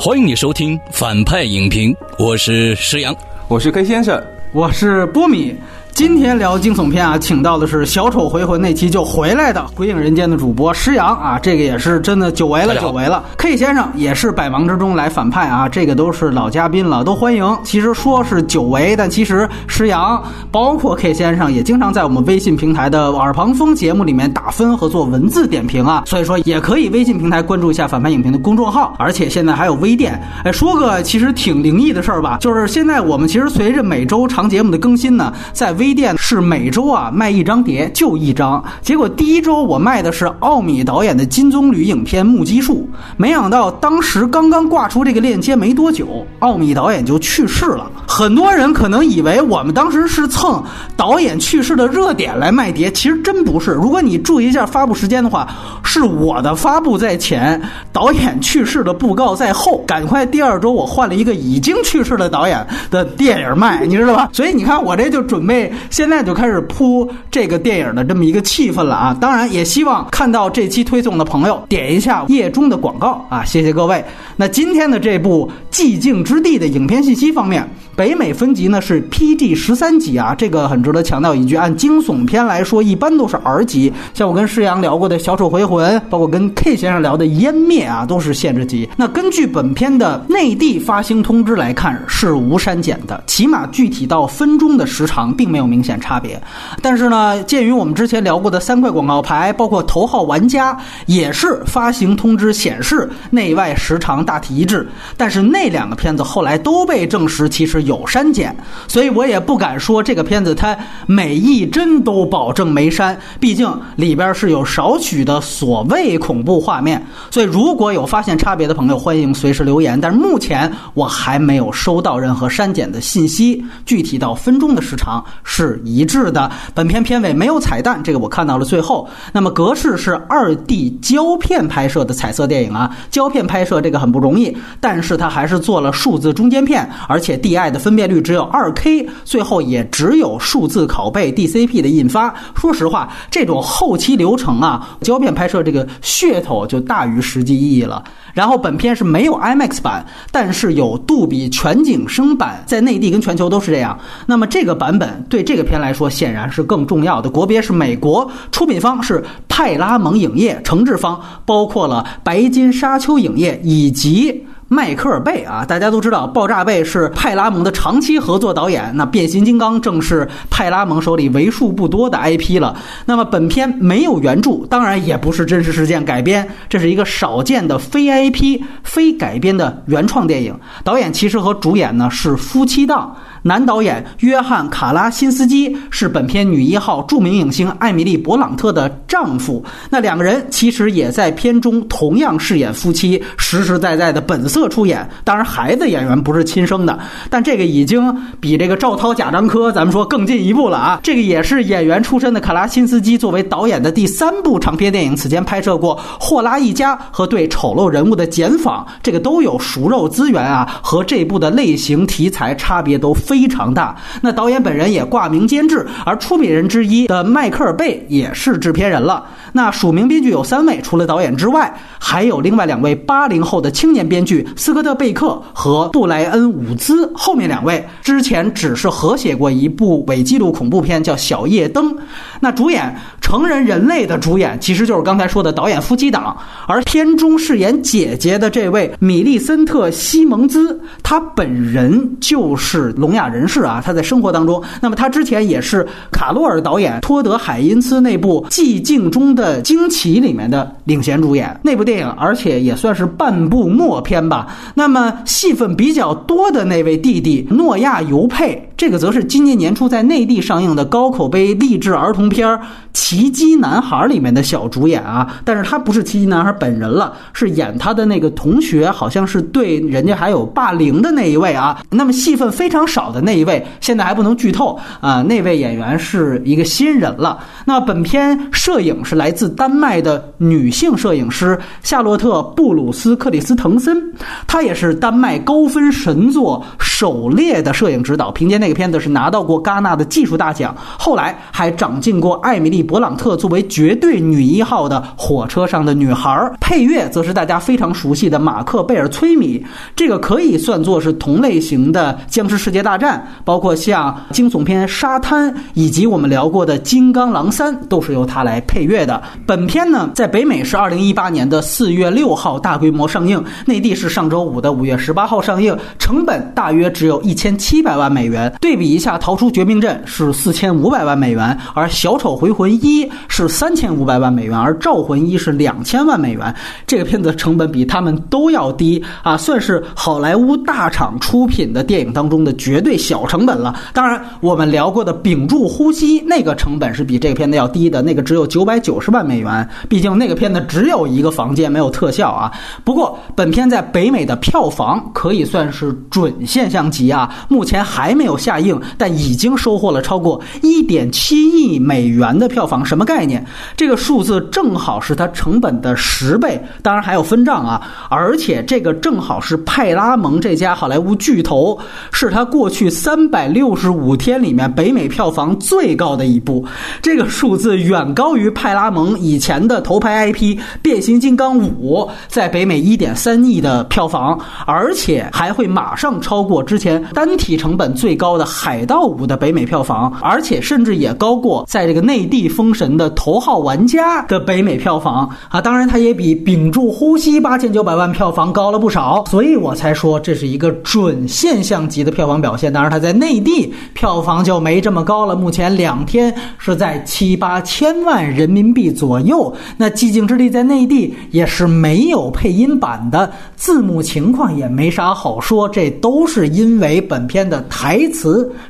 欢迎你收听反派影评，我是石阳，我是 K 先生，我是波米。今天聊惊悚片啊，请到的是《小丑回魂》那期就回来的《鬼影人间》的主播施阳啊，这个也是真的久违了，久违了。K 先生也是百忙之中来反派啊，这个都是老嘉宾了，都欢迎。其实说是久违，但其实施阳包括 K 先生也经常在我们微信平台的耳旁风节目里面打分和做文字点评啊，所以说也可以微信平台关注一下反派影评的公众号，而且现在还有微店。哎，说个其实挺灵异的事儿吧，就是现在我们其实随着每周长节目的更新呢，在微店是每周啊卖一张碟，就一张。结果第一周我卖的是奥米导演的金棕榈影片《目击术》，没想到当时刚刚挂出这个链接没多久，奥米导演就去世了。很多人可能以为我们当时是蹭导演去世的热点来卖碟，其实真不是。如果你注意一下发布时间的话，是我的发布在前，导演去世的布告在后。赶快第二周我换了一个已经去世的导演的电影卖，你知道吧？所以你看我这就准备现在就开始铺这个电影的这么一个气氛了啊！当然也希望看到这期推送的朋友点一下页中的广告啊！谢谢各位。那今天的这部《寂静之地》的影片信息方面，北美分级呢是 PG 十三级啊，这个很值得强调一句。按惊悚片来说，一般都是 R 级。像我跟施阳聊过的《小丑回魂》，包括跟 K 先生聊的《湮灭》啊，都是限制级。那根据本片的内地发行通知来看，是无删减的，起码具体到分钟的时长并没有明显差差别。但是呢，鉴于我们之前聊过的三块广告牌，包括头号玩家也是发行通知显示内外时长大体一致，但是那两个片子后来都被证实其实有删减，所以我也不敢说这个片子它每一帧都保证没删，毕竟里边是有少许的所谓恐怖画面。所以如果有发现差别的朋友，欢迎随时留言。但是目前我还没有收到任何删减的信息，具体到分钟的时长是一一致的。本片片尾没有彩蛋，这个我看到了最后。那么格式是二 D 胶片拍摄的彩色电影啊，胶片拍摄这个很不容易，但是它还是做了数字中间片，而且 DI 的分辨率只有二 K，最后也只有数字拷贝 DCP 的印发。说实话，这种后期流程啊，胶片拍摄这个噱头就大于实际意义了。然后本片是没有 IMAX 版，但是有杜比全景声版，在内地跟全球都是这样。那么这个版本对这个片来说显然是更重要的。国别是美国，出品方是派拉蒙影业，承制方包括了白金沙丘影业以及。迈克尔贝啊，大家都知道，爆炸贝是派拉蒙的长期合作导演。那变形金刚正是派拉蒙手里为数不多的 IP 了。那么本片没有原著，当然也不是真实事件改编，这是一个少见的非 IP、非改编的原创电影。导演其实和主演呢是夫妻档。男导演约翰·卡拉辛斯基是本片女一号著名影星艾米丽·勃朗特的丈夫。那两个人其实也在片中同样饰演夫妻，实实在在的本色出演。当然，孩子演员不是亲生的，但这个已经比这个赵涛、贾樟柯咱们说更进一步了啊！这个也是演员出身的卡拉辛斯基作为导演的第三部长片电影，此前拍摄过《霍拉一家》和对丑陋人物的检访，这个都有熟肉资源啊，和这部的类型题材差别都。非常大。那导演本人也挂名监制，而出品人之一的迈克尔贝也是制片人了。那署名编剧有三位，除了导演之外，还有另外两位八零后的青年编剧斯科特贝克和布莱恩伍兹。后面两位之前只是合写过一部伪纪录恐怖片，叫《小夜灯》。那主演成人人类的主演其实就是刚才说的导演夫妻档，而片中饰演姐姐的这位米利森特·西蒙兹，她本人就是聋哑人士啊。她在生活当中，那么她之前也是卡洛尔导演托德·海因斯那部《寂静中的惊奇》里面的领衔主演。那部电影，而且也算是半部默片吧。那么戏份比较多的那位弟弟诺亚·尤佩，这个则是今年年初在内地上映的高口碑励志儿童片《奇迹男孩》里面的小主演啊。但是他不是奇迹男孩本人了，是演他的那个同学，好像是对人家还有霸凌的那一位啊。那么戏份非常少的那一位，现在还不能剧透啊。那位演员是一个新人了。那本片摄影是来自丹麦的女性摄影师夏洛特·布鲁斯克里斯滕森，她也是丹麦高分神作《狩猎》的摄影指导，凭借那。这个片子是拿到过戛纳的技术大奖，后来还长进过艾米丽·勃朗特作为绝对女一号的《火车上的女孩》。配乐则是大家非常熟悉的马克·贝尔崔米，这个可以算作是同类型的《僵尸世界大战》，包括像惊悚片《沙滩》以及我们聊过的《金刚狼三》，都是由他来配乐的。本片呢，在北美是二零一八年的四月六号大规模上映，内地是上周五的五月十八号上映，成本大约只有一千七百万美元。对比一下，《逃出绝命镇》是四千五百万美元，而《小丑回魂一》是三千五百万美元，而《招魂一》是两千万美元。这个片子成本比他们都要低啊，算是好莱坞大厂出品的电影当中的绝对小成本了。当然，我们聊过的《屏住呼吸》那个成本是比这个片子要低的，那个只有九百九十万美元。毕竟那个片子只有一个房间，没有特效啊。不过，本片在北美的票房可以算是准现象级啊，目前还没有下映，但已经收获了超过一点七亿美元的票房。什么概念？这个数字正好是它成本的十倍。当然还有分账啊，而且这个正好是派拉蒙这家好莱坞巨头，是他过去三百六十五天里面北美票房最高的一部，这个数字远高于派拉蒙以前的头牌 IP《变形金刚五》在北美一点三亿的票房，而且还会马上超过之前单体成本最高的《海盗五》的北美票房，而且甚至也高过在这个内地封神的《头号玩家》的北美票房啊！当然，它也比。屏住呼吸，八千九百万票房高了不少，所以我才说这是一个准现象级的票房表现。当然，它在内地票房就没这么高了，目前两天是在七八千万人民币左右。那《寂静之地》在内地也是没有配音版的，字幕情况也没啥好说，这都是因为本片的台词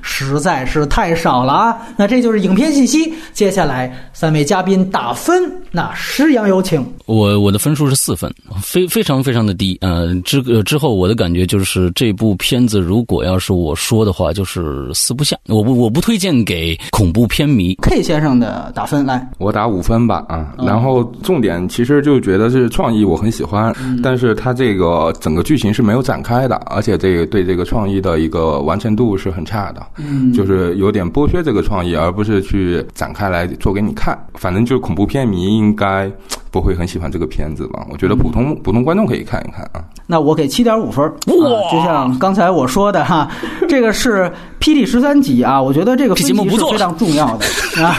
实在是太少了啊。那这就是影片信息，接下来三位嘉宾打分，那施阳有请。我我的分数。是四分，非非常非常的低。呃，之之后我的感觉就是这部片子，如果要是我说的话，就是四不像。我不我不推荐给恐怖片迷。K 先生的打分来，我打五分吧啊。然后重点其实就觉得是创意，我很喜欢，但是他这个整个剧情是没有展开的，而且这个对这个创意的一个完成度是很差的，嗯，就是有点剥削这个创意，而不是去展开来做给你看。反正就是恐怖片迷应该。不会很喜欢这个片子吧？我觉得普通普通观众可以看一看啊。那我给七点五分哇！就像刚才我说的哈，这个是 P D 十三集啊，我觉得这个分级是非常重要的 啊，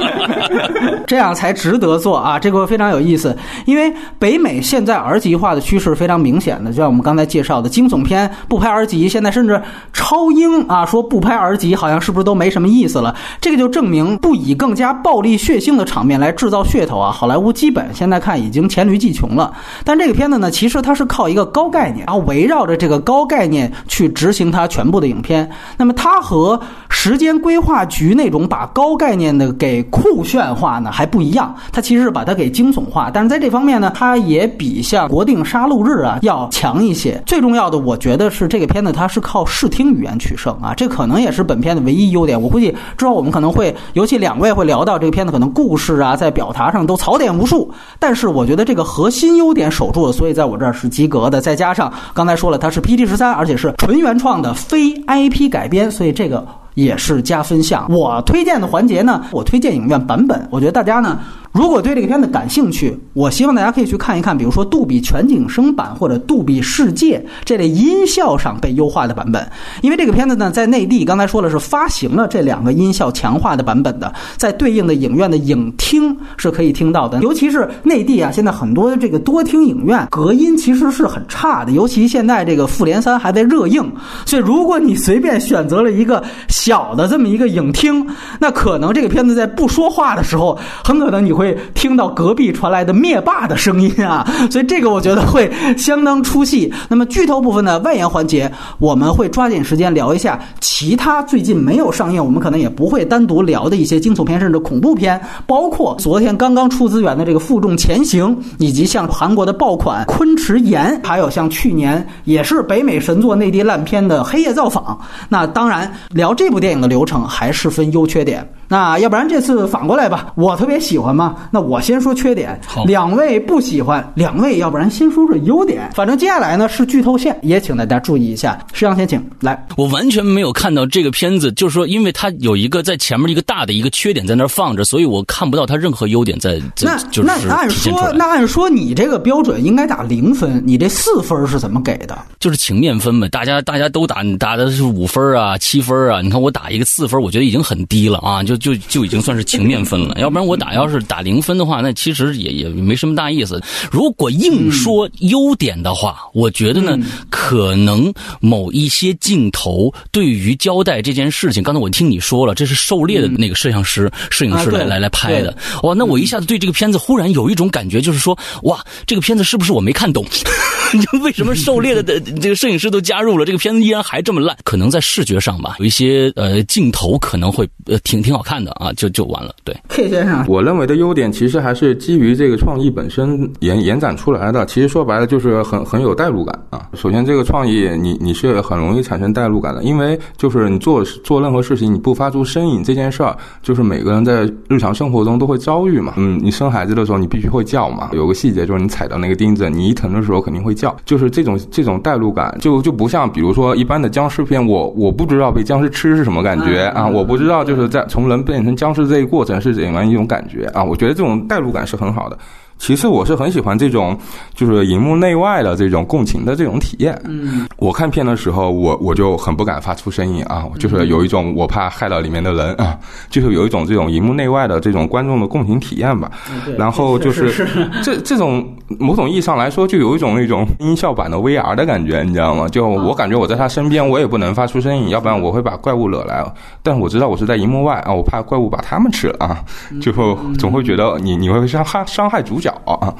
这样才值得做啊，这个非常有意思。因为北美现在 R 级化的趋势非常明显的，就像我们刚才介绍的惊悚片不拍 R 级，现在甚至超英啊说不拍 R 级，好像是不是都没什么意思了？这个就证明不以更加暴力血腥的场面来制造噱头啊，好莱坞基本现在看已经黔驴技穷了。但这个片子呢，其实它是。靠一个高概念，然后围绕着这个高概念去执行它全部的影片。那么它和时间规划局那种把高概念的给酷炫化呢还不一样。它其实是把它给惊悚化，但是在这方面呢，它也比像《国定杀戮日》啊要强一些。最重要的，我觉得是这个片子它是靠视听语言取胜啊，这可能也是本片的唯一优点。我估计之后我们可能会，尤其两位会聊到这个片子，可能故事啊在表达上都槽点无数，但是我觉得这个核心优点守住了，所以在我这儿是。及格的，再加上刚才说了，它是 P D 十三，而且是纯原创的非 I P 改编，所以这个也是加分项。我推荐的环节呢，我推荐影院版本，我觉得大家呢。如果对这个片子感兴趣，我希望大家可以去看一看，比如说杜比全景声版或者杜比世界这类音效上被优化的版本。因为这个片子呢，在内地刚才说了是发行了这两个音效强化的版本的，在对应的影院的影厅是可以听到的。尤其是内地啊，现在很多的这个多厅影院隔音其实是很差的，尤其现在这个复联三还在热映，所以如果你随便选择了一个小的这么一个影厅，那可能这个片子在不说话的时候，很可能你会。会听到隔壁传来的灭霸的声音啊，所以这个我觉得会相当出戏。那么剧透部分的外延环节，我们会抓紧时间聊一下其他最近没有上映，我们可能也不会单独聊的一些惊悚片甚至恐怖片，包括昨天刚刚出资源的这个《负重前行》，以及像韩国的爆款《昆池岩》，还有像去年也是北美神作、内地烂片的《黑夜造访》。那当然，聊这部电影的流程还是分优缺点。那要不然这次反过来吧，我特别喜欢嘛。啊。那我先说缺点好，两位不喜欢，两位要不然先说说优点。反正接下来呢是剧透线，也请大家注意一下。石阳先请来，我完全没有看到这个片子，就是说，因为它有一个在前面一个大的一个缺点在那儿放着，所以我看不到它任何优点在，在那就是那按说。那按说你这个标准应该打零分，你这四分是怎么给的？就是情面分嘛，大家大家都打打的是五分啊、七分啊，你看我打一个四分，我觉得已经很低了啊，就就就已经算是情面分了。要不然我打要是打零分的话，那其实也也没什么大意思。如果硬说优点的话，我觉得呢，可能某一些镜头对于交代这件事情，刚才我听你说了，这是狩猎的那个摄像师、摄影师啊来来来拍的，哇，那我一下子对这个片子忽然有一种感觉，就是说，哇，这个片子是不是我没看懂？为什么狩猎的的这个摄影师都加入了，这个片子依然还这么烂？可能在视觉上吧，有一些呃镜头可能会呃挺挺好看的啊，就就完了。对，K 先生，我认为的优点其实还是基于这个创意本身延延展出来的。其实说白了就是很很有代入感啊。首先，这个创意你你是很容易产生代入感的，因为就是你做做任何事情，你不发出声音这件事儿，就是每个人在日常生活中都会遭遇嘛。嗯，你生孩子的时候你必须会叫嘛。有个细节就是你踩到那个钉子，你一疼的时候肯定会叫，就是这种这种代入感，就就不像比如说一般的僵尸片，我我不知道被僵尸吃是什么感觉啊，我不知道就是在从人变成僵尸这一过程是怎样一种感觉啊，我觉得这种代入感是很好的。其实，我是很喜欢这种就是荧幕内外的这种共情的这种体验。嗯，我看片的时候，我我就很不敢发出声音啊，就是有一种我怕害到里面的人啊，就是有一种这种荧幕内外的这种观众的共情体验吧。然后就是 这这种某种意义上来说，就有一种那种音效版的 VR 的感觉，你知道吗？就我感觉我在他身边，我也不能发出声音，要不然我会把怪物惹来。但我知道我是在荧幕外啊，我怕怪物把他们吃了啊，就会总会觉得你你会伤害伤害主角啊。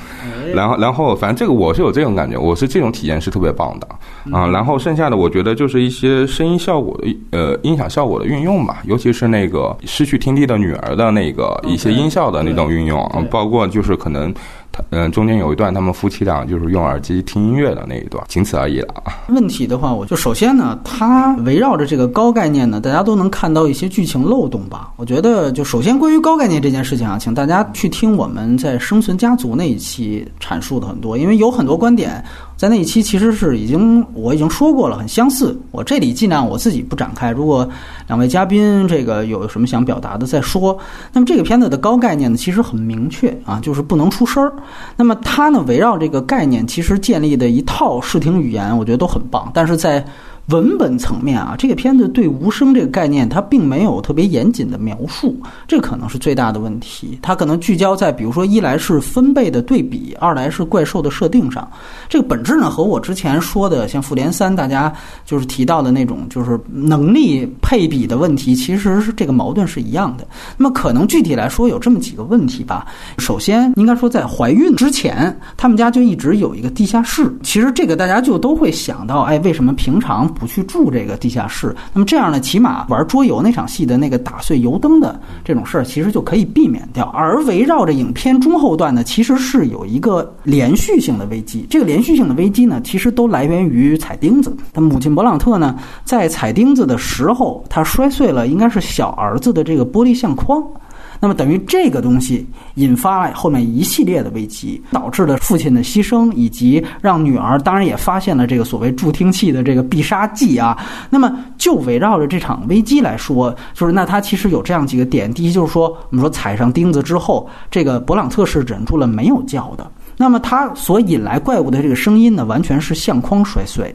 然后然后反正这个我是有这种感觉，我是这种体验是特别棒的啊。然后剩下的我觉得就是一些声音效果的呃音响效果的运用吧，尤其是那个失去听力的女儿的那个一些音效的那种运用，啊，包括就是可能。他嗯，中间有一段他们夫妻俩就是用耳机听音乐的那一段，仅此而已了啊。问题的话，我就首先呢，它围绕着这个高概念呢，大家都能看到一些剧情漏洞吧。我觉得，就首先关于高概念这件事情啊，请大家去听我们在《生存家族》那一期阐述的很多，因为有很多观点在那一期其实是已经我已经说过了，很相似。我这里尽量我自己不展开，如果两位嘉宾这个有什么想表达的再说。那么这个片子的高概念呢，其实很明确啊，就是不能出声儿。那么它呢，围绕这个概念，其实建立的一套视听语言，我觉得都很棒。但是在文本层面啊，这个片子对无声这个概念，它并没有特别严谨的描述，这可能是最大的问题。它可能聚焦在，比如说一来是分贝的对比，二来是怪兽的设定上。这个本质呢，和我之前说的像《复联三》，大家就是提到的那种就是能力配比的问题，其实是这个矛盾是一样的。那么可能具体来说有这么几个问题吧。首先，应该说在怀孕之前，他们家就一直有一个地下室。其实这个大家就都会想到，哎，为什么平常不去住这个地下室？那么这样呢，起码玩桌游那场戏的那个打碎油灯的这种事儿，其实就可以避免掉。而围绕着影片中后段呢，其实是有一个连续性的危机。这个连续性的危机呢，其实都来源于踩钉子。他母亲勃朗特呢，在踩钉子的时候，他摔碎了应该是小儿子的这个玻璃相框。那么等于这个东西引发了后面一系列的危机，导致了父亲的牺牲，以及让女儿当然也发现了这个所谓助听器的这个必杀技啊。那么就围绕着这场危机来说，就是那它其实有这样几个点：第一就是说，我们说踩上钉子之后，这个勃朗特是忍住了没有叫的。那么它所引来怪物的这个声音呢，完全是相框摔碎。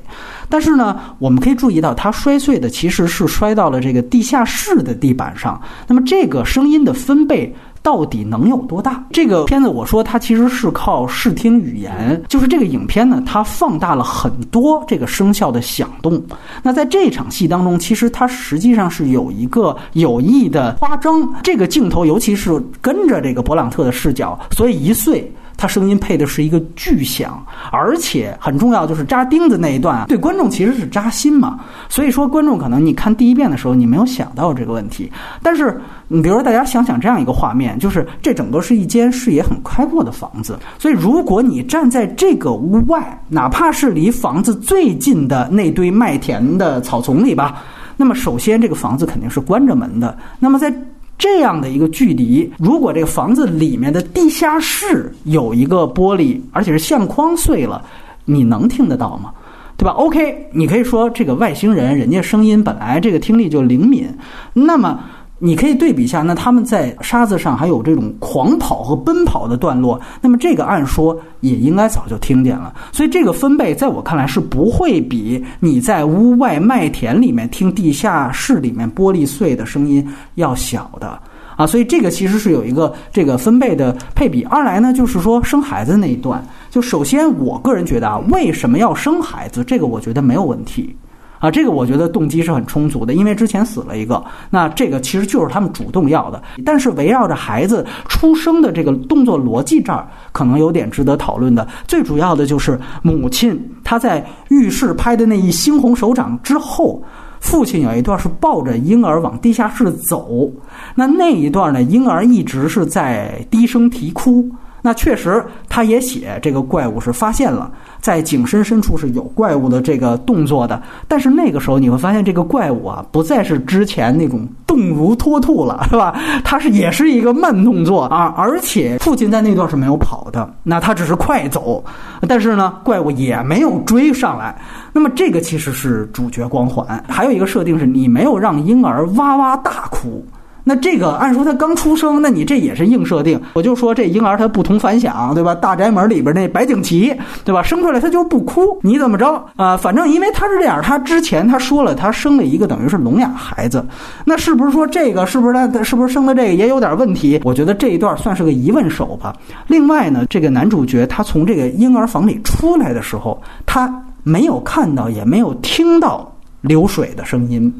但是呢，我们可以注意到，它摔碎的其实是摔到了这个地下室的地板上。那么这个声音的分贝。到底能有多大？这个片子我说它其实是靠视听语言，就是这个影片呢，它放大了很多这个声效的响动。那在这场戏当中，其实它实际上是有一个有意的夸张，这个镜头尤其是跟着这个勃朗特的视角，所以一碎。它声音配的是一个巨响，而且很重要，就是扎钉子那一段，对观众其实是扎心嘛。所以说，观众可能你看第一遍的时候，你没有想到这个问题。但是，你比如说，大家想想这样一个画面，就是这整个是一间视野很开阔的房子。所以，如果你站在这个屋外，哪怕是离房子最近的那堆麦田的草丛里吧，那么首先这个房子肯定是关着门的。那么在这样的一个距离，如果这个房子里面的地下室有一个玻璃，而且是相框碎了，你能听得到吗？对吧？OK，你可以说这个外星人，人家声音本来这个听力就灵敏，那么。你可以对比一下，那他们在沙子上还有这种狂跑和奔跑的段落，那么这个按说也应该早就听见了。所以这个分贝在我看来是不会比你在屋外麦田里面听地下室里面玻璃碎的声音要小的啊。所以这个其实是有一个这个分贝的配比。二来呢，就是说生孩子那一段，就首先我个人觉得啊，为什么要生孩子？这个我觉得没有问题。啊，这个我觉得动机是很充足的，因为之前死了一个，那这个其实就是他们主动要的。但是围绕着孩子出生的这个动作逻辑这儿，可能有点值得讨论的。最主要的就是母亲她在浴室拍的那一猩红手掌之后，父亲有一段是抱着婴儿往地下室走，那那一段呢，婴儿一直是在低声啼哭。那确实，他也写这个怪物是发现了。在井深深处是有怪物的这个动作的，但是那个时候你会发现这个怪物啊，不再是之前那种动如脱兔了，是吧？它是也是一个慢动作啊，而且父亲在那段是没有跑的，那他只是快走，但是呢，怪物也没有追上来。那么这个其实是主角光环，还有一个设定是你没有让婴儿哇哇大哭。那这个按说他刚出生，那你这也是硬设定。我就说这婴儿他不同凡响，对吧？大宅门里边那白景琦，对吧？生出来他就不哭，你怎么着啊？反正因为他是这样，他之前他说了，他生了一个等于是聋哑孩子，那是不是说这个是不是他是不是生的这个也有点问题？我觉得这一段算是个疑问手吧。另外呢，这个男主角他从这个婴儿房里出来的时候，他没有看到也没有听到流水的声音，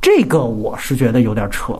这个我是觉得有点扯。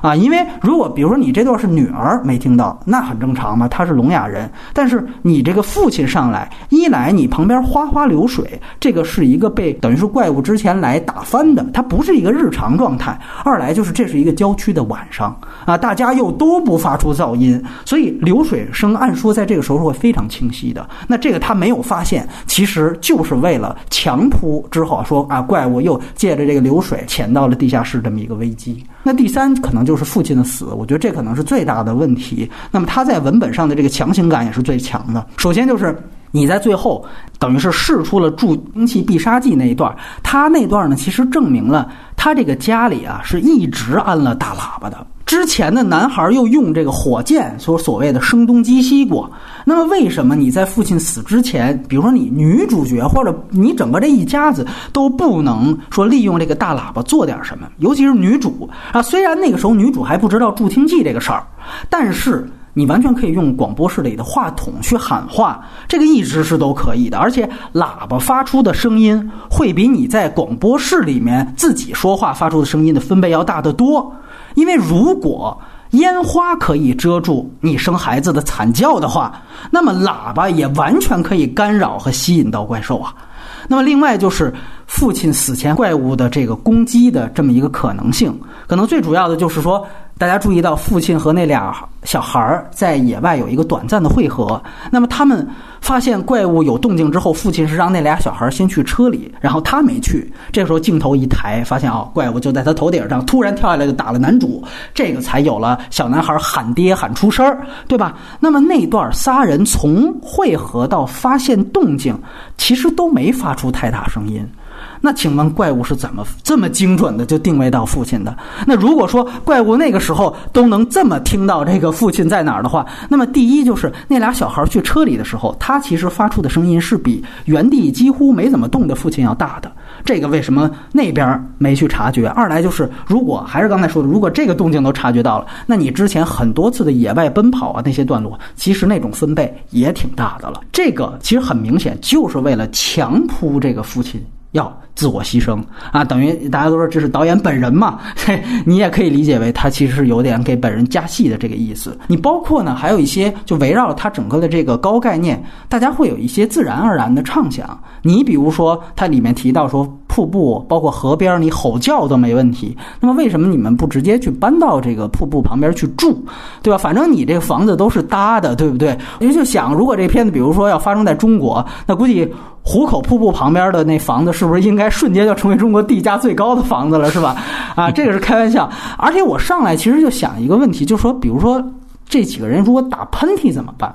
啊，因为如果比如说你这段是女儿没听到，那很正常嘛，她是聋哑人。但是你这个父亲上来，一来你旁边哗哗流水，这个是一个被等于是怪物之前来打翻的，它不是一个日常状态；二来就是这是一个郊区的晚上啊，大家又都不发出噪音，所以流水声按说在这个时候是会非常清晰的。那这个他没有发现，其实就是为了强扑之后说啊，怪物又借着这个流水潜到了地下室这么一个危机。那第三可能就就是父亲的死，我觉得这可能是最大的问题。那么他在文本上的这个强行感也是最强的。首先就是你在最后等于是试出了助兵器必杀技那一段，他那段呢其实证明了他这个家里啊是一直安了大喇叭的。之前的男孩又用这个火箭所所谓的声东击西过，那么为什么你在父亲死之前，比如说你女主角或者你整个这一家子都不能说利用这个大喇叭做点什么？尤其是女主啊，虽然那个时候女主还不知道助听器这个事儿，但是你完全可以用广播室里的话筒去喊话，这个一直是都可以的，而且喇叭发出的声音会比你在广播室里面自己说话发出的声音的分贝要大得多。因为如果烟花可以遮住你生孩子的惨叫的话，那么喇叭也完全可以干扰和吸引到怪兽啊。那么另外就是父亲死前怪物的这个攻击的这么一个可能性，可能最主要的就是说。大家注意到，父亲和那俩小孩儿在野外有一个短暂的汇合。那么他们发现怪物有动静之后，父亲是让那俩小孩儿先去车里，然后他没去。这时候镜头一抬，发现啊，怪物就在他头顶上，突然跳下来就打了男主，这个才有了小男孩喊爹喊出声儿，对吧？那么那段仨人从汇合到发现动静，其实都没发出太大声音。那请问怪物是怎么这么精准的就定位到父亲的？那如果说怪物那个时候都能这么听到这个父亲在哪儿的话，那么第一就是那俩小孩去车里的时候，他其实发出的声音是比原地几乎没怎么动的父亲要大的。这个为什么那边没去察觉？二来就是如果还是刚才说的，如果这个动静都察觉到了，那你之前很多次的野外奔跑啊那些段落，其实那种分贝也挺大的了。这个其实很明显就是为了强扑这个父亲。要自我牺牲啊，等于大家都说这是导演本人嘛？你也可以理解为他其实是有点给本人加戏的这个意思。你包括呢，还有一些就围绕他整个的这个高概念，大家会有一些自然而然的畅想。你比如说，它里面提到说瀑布，包括河边，你吼叫都没问题。那么为什么你们不直接去搬到这个瀑布旁边去住，对吧？反正你这个房子都是搭的，对不对？我就想，如果这片子比如说要发生在中国，那估计壶口瀑布旁边的那房子是不是应该瞬间就成为中国地价最高的房子了，是吧？啊，这个是开玩笑。而且我上来其实就想一个问题，就是说，比如说这几个人如果打喷嚏怎么办？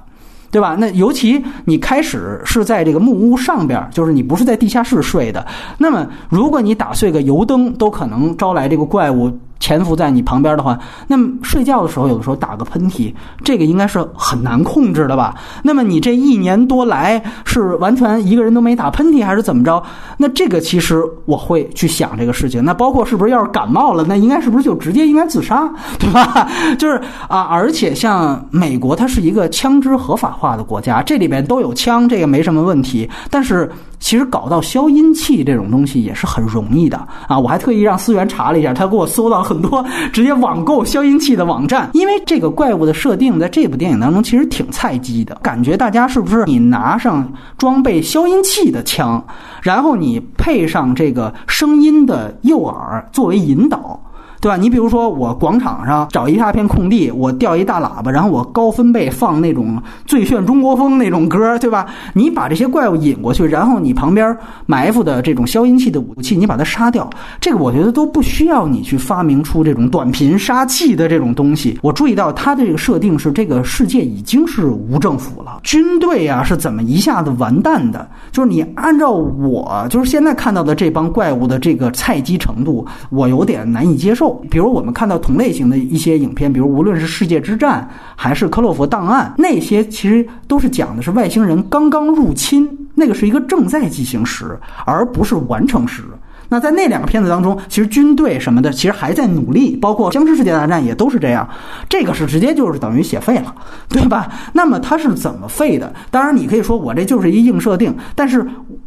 对吧？那尤其你开始是在这个木屋上边，就是你不是在地下室睡的。那么，如果你打碎个油灯，都可能招来这个怪物。潜伏在你旁边的话，那么睡觉的时候有的时候打个喷嚏，这个应该是很难控制的吧？那么你这一年多来是完全一个人都没打喷嚏，还是怎么着？那这个其实我会去想这个事情。那包括是不是要是感冒了，那应该是不是就直接应该自杀，对吧？就是啊，而且像美国，它是一个枪支合法化的国家，这里边都有枪，这个没什么问题。但是。其实搞到消音器这种东西也是很容易的啊！我还特意让思源查了一下，他给我搜到很多直接网购消音器的网站。因为这个怪物的设定在这部电影当中其实挺菜鸡的，感觉大家是不是你拿上装备消音器的枪，然后你配上这个声音的诱饵作为引导？对吧？你比如说，我广场上找一大片空地，我调一大喇叭，然后我高分贝放那种最炫中国风那种歌，对吧？你把这些怪物引过去，然后你旁边埋伏的这种消音器的武器，你把它杀掉，这个我觉得都不需要你去发明出这种短频杀气的这种东西。我注意到它的这个设定是，这个世界已经是无政府了，军队啊是怎么一下子完蛋的？就是你按照我就是现在看到的这帮怪物的这个菜鸡程度，我有点难以接受。比如我们看到同类型的一些影片，比如无论是《世界之战》还是《克洛弗档案》，那些其实都是讲的是外星人刚刚入侵，那个是一个正在进行时，而不是完成时。那在那两个片子当中，其实军队什么的其实还在努力，包括《僵尸世界大战》也都是这样。这个是直接就是等于写废了，对吧？那么它是怎么废的？当然你可以说我这就是一硬设定，但是。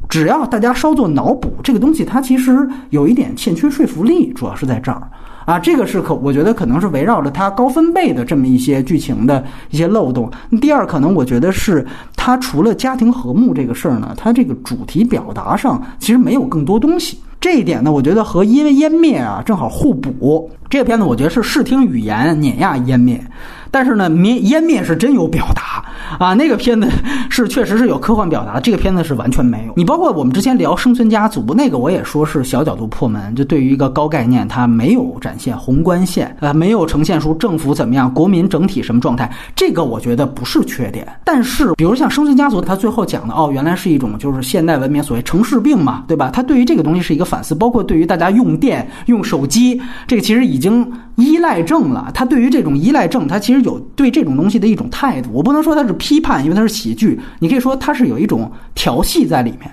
只要大家稍作脑补，这个东西它其实有一点欠缺说服力，主要是在这儿啊。这个是可，我觉得可能是围绕着它高分贝的这么一些剧情的一些漏洞。第二，可能我觉得是它除了家庭和睦这个事儿呢，它这个主题表达上其实没有更多东西。这一点呢，我觉得和《因为湮灭》啊正好互补。这个片子我觉得是视听语言碾压湮灭。但是呢，灭湮灭是真有表达啊，那个片子是确实是有科幻表达，这个片子是完全没有。你包括我们之前聊生存家族，那个我也说是小角度破门，就对于一个高概念，它没有展现宏观线啊，没有呈现出政府怎么样，国民整体什么状态，这个我觉得不是缺点。但是，比如像生存家族，它最后讲的哦，原来是一种就是现代文明所谓城市病嘛，对吧？它对于这个东西是一个反思，包括对于大家用电、用手机，这个其实已经依赖症了。他对于这种依赖症，他其实。有对这种东西的一种态度，我不能说它是批判，因为它是喜剧。你可以说它是有一种调戏在里面，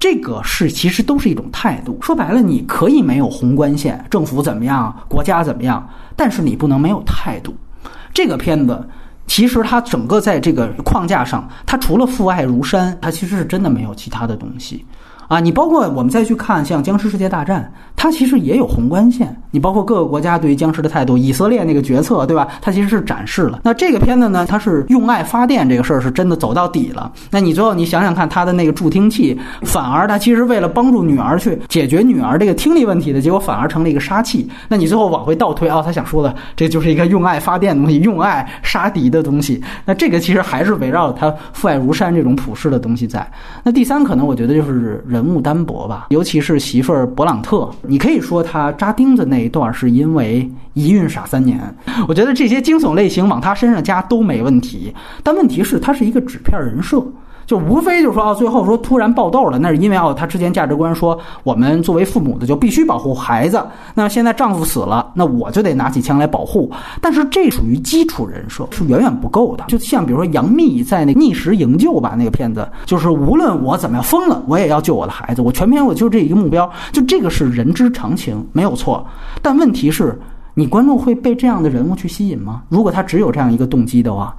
这个是其实都是一种态度。说白了，你可以没有宏观线，政府怎么样，国家怎么样，但是你不能没有态度。这个片子其实它整个在这个框架上，它除了父爱如山，它其实是真的没有其他的东西。啊，你包括我们再去看像《僵尸世界大战》，它其实也有宏观线。你包括各个国家对于僵尸的态度，以色列那个决策，对吧？它其实是展示了。那这个片子呢，它是用爱发电这个事儿是真的走到底了。那你最后你想想看，它的那个助听器，反而它其实为了帮助女儿去解决女儿这个听力问题的结果，反而成了一个杀器。那你最后往回倒推啊，他想说的这就是一个用爱发电的东西，用爱杀敌的东西。那这个其实还是围绕他父爱如山这种普世的东西在。那第三，可能我觉得就是人。人物单薄吧，尤其是媳妇儿勃朗特，你可以说他扎钉子那一段是因为一孕傻三年。我觉得这些惊悚类型往他身上加都没问题，但问题是，他是一个纸片人设。就无非就是说哦，最后说突然爆痘了，那是因为哦，他之前价值观说我们作为父母的就必须保护孩子。那现在丈夫死了，那我就得拿起枪来保护。但是这属于基础人设，是远远不够的。就像比如说杨幂在那《逆时营救》吧那个片子，就是无论我怎么样疯了，我也要救我的孩子。我全篇我就这一个目标，就这个是人之常情，没有错。但问题是，你观众会被这样的人物去吸引吗？如果他只有这样一个动机的话，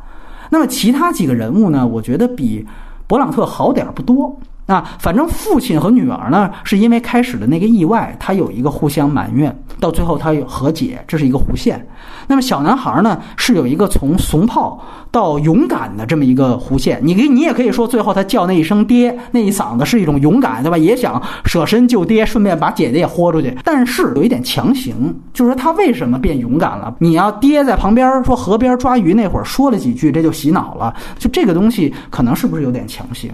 那么其他几个人物呢？我觉得比。勃朗特好点不多那，反正父亲和女儿呢，是因为开始的那个意外，他有一个互相埋怨，到最后他有和解，这是一个弧线。那么小男孩呢，是有一个从怂炮到勇敢的这么一个弧线。你可以，你也可以说，最后他叫那一声爹，那一嗓子是一种勇敢，对吧？也想舍身救爹，顺便把姐姐也豁出去。但是有一点强行，就是说他为什么变勇敢了？你要爹在旁边说河边抓鱼那会儿说了几句，这就洗脑了。就这个东西，可能是不是有点强行？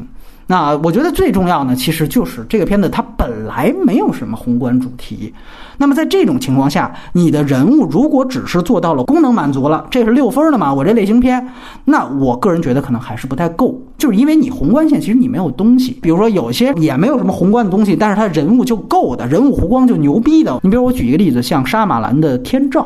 那我觉得最重要呢，其实就是这个片子它本来没有什么宏观主题。那么在这种情况下，你的人物如果只是做到了功能满足了，这是六分的嘛？我这类型片，那我个人觉得可能还是不太够，就是因为你宏观线其实你没有东西。比如说有些也没有什么宏观的东西，但是他人物就够的，人物弧光就牛逼的。你比如我举一个例子，像沙马兰的《天照》。